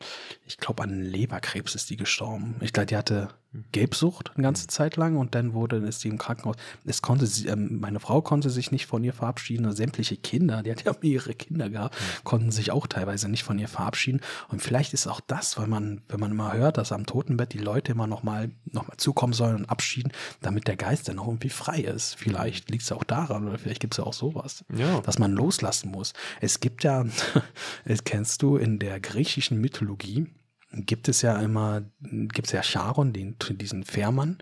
Speaker 1: ich glaube an Leberkrebs ist die gestorben. Ich glaube, die hatte. Gelbsucht eine ganze Zeit lang und dann wurde, ist sie im Krankenhaus. Es konnte sie, ähm, meine Frau konnte sich nicht von ihr verabschieden. und Sämtliche Kinder, die hat ja mehrere Kinder gehabt,
Speaker 2: Mhm.
Speaker 1: konnten sich auch teilweise nicht von ihr verabschieden. Und vielleicht ist auch das, weil man, wenn man immer hört, dass am Totenbett die Leute immer noch mal, noch mal zukommen sollen und abschieden, damit der Geist dann auch irgendwie frei ist. Vielleicht liegt es auch daran oder vielleicht gibt es ja auch sowas,
Speaker 2: Ja.
Speaker 1: dass man loslassen muss. Es gibt ja, es kennst du in der griechischen Mythologie, gibt es ja immer, gibt es ja Charon, den, diesen Fährmann,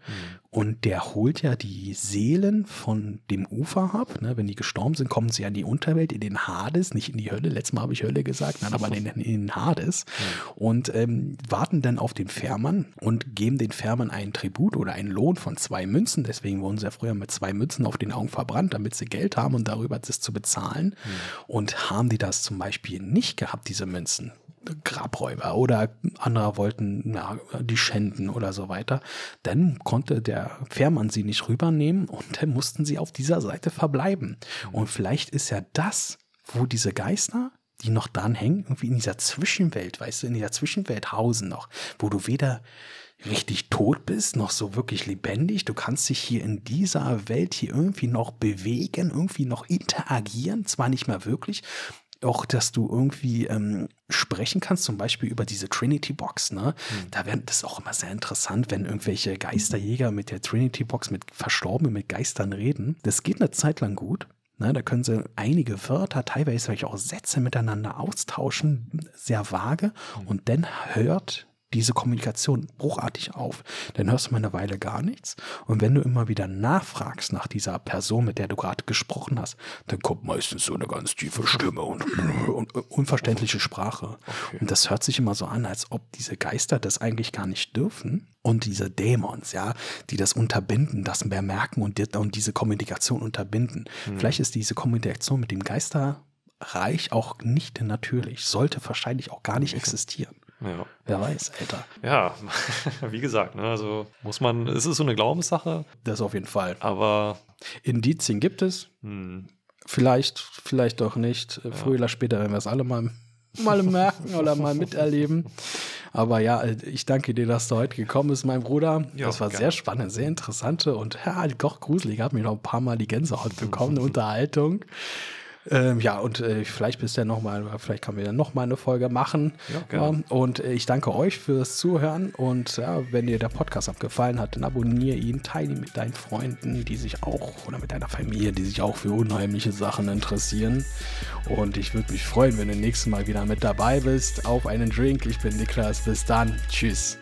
Speaker 1: und der holt ja die Seelen von dem Ufer ab. Ne? Wenn die gestorben sind, kommen sie ja in die Unterwelt, in den Hades, nicht in die Hölle. Letztes Mal habe ich Hölle gesagt, nein, aber in, in den Hades. Und ähm, warten dann auf den Fährmann und geben den Fährmann einen Tribut oder einen Lohn von zwei Münzen. Deswegen wurden sie ja früher mit zwei Münzen auf den Augen verbrannt, damit sie Geld haben und darüber das zu bezahlen. Und haben die das zum Beispiel nicht gehabt, diese Münzen, Grabräuber oder andere wollten na, die schänden oder so weiter, dann konnte der Fährmann sie nicht rübernehmen und dann mussten sie auf dieser Seite verbleiben. Und vielleicht ist ja das, wo diese Geister, die noch dran hängen, irgendwie in dieser Zwischenwelt, weißt du, in dieser Zwischenwelt hausen noch, wo du weder richtig tot bist, noch so wirklich lebendig. Du kannst dich hier in dieser Welt hier irgendwie noch bewegen, irgendwie noch interagieren, zwar nicht mehr wirklich, auch, dass du irgendwie ähm, sprechen kannst, zum Beispiel über diese Trinity Box. Ne? Da wäre das auch immer sehr interessant, wenn irgendwelche Geisterjäger mit der Trinity Box, mit Verstorbenen, mit Geistern reden. Das geht eine Zeit lang gut. Ne, da können sie einige Wörter, teilweise vielleicht auch Sätze miteinander austauschen, sehr vage. Und dann hört diese Kommunikation bruchartig auf. Dann hörst du mal eine Weile gar nichts. Und wenn du immer wieder nachfragst nach dieser Person, mit der du gerade gesprochen hast, dann kommt meistens so eine ganz tiefe Stimme und, und unverständliche Sprache. Und das hört sich immer so an, als ob diese Geister das eigentlich gar nicht dürfen. Und diese Dämons, ja, die das unterbinden, das mehr merken und, die, und diese Kommunikation unterbinden. Vielleicht ist diese Kommunikation mit dem Geisterreich auch nicht natürlich, sollte wahrscheinlich auch gar nicht existieren.
Speaker 2: Ja.
Speaker 1: Wer weiß, Alter.
Speaker 2: Ja, wie gesagt, ne, also muss man, es ist so eine Glaubenssache,
Speaker 1: Das auf jeden Fall.
Speaker 2: aber
Speaker 1: Indizien gibt es.
Speaker 2: hm,
Speaker 1: Vielleicht, vielleicht doch nicht. Früher oder später werden wir es alle mal, mal merken oder mal miterleben. Aber ja, ich danke dir, dass du heute gekommen bist, mein Bruder.
Speaker 2: Ja,
Speaker 1: das war
Speaker 2: gerne.
Speaker 1: sehr spannend, sehr interessante und ja, doch gruselig. Hat mich noch ein paar Mal die Gänsehaut bekommen, eine Unterhaltung. Ähm, ja, und äh, vielleicht bist du ja noch mal, vielleicht können wir ja noch mal eine Folge machen.
Speaker 2: Ja, gerne.
Speaker 1: und äh, ich danke euch fürs Zuhören. Und ja, wenn dir der Podcast abgefallen hat, dann abonniere ihn, teile ihn mit deinen Freunden, die sich auch, oder mit deiner Familie, die sich auch für unheimliche Sachen interessieren. Und ich würde mich freuen, wenn du nächstes Mal wieder mit dabei bist. Auf einen Drink. Ich bin Niklas. Bis dann. Tschüss.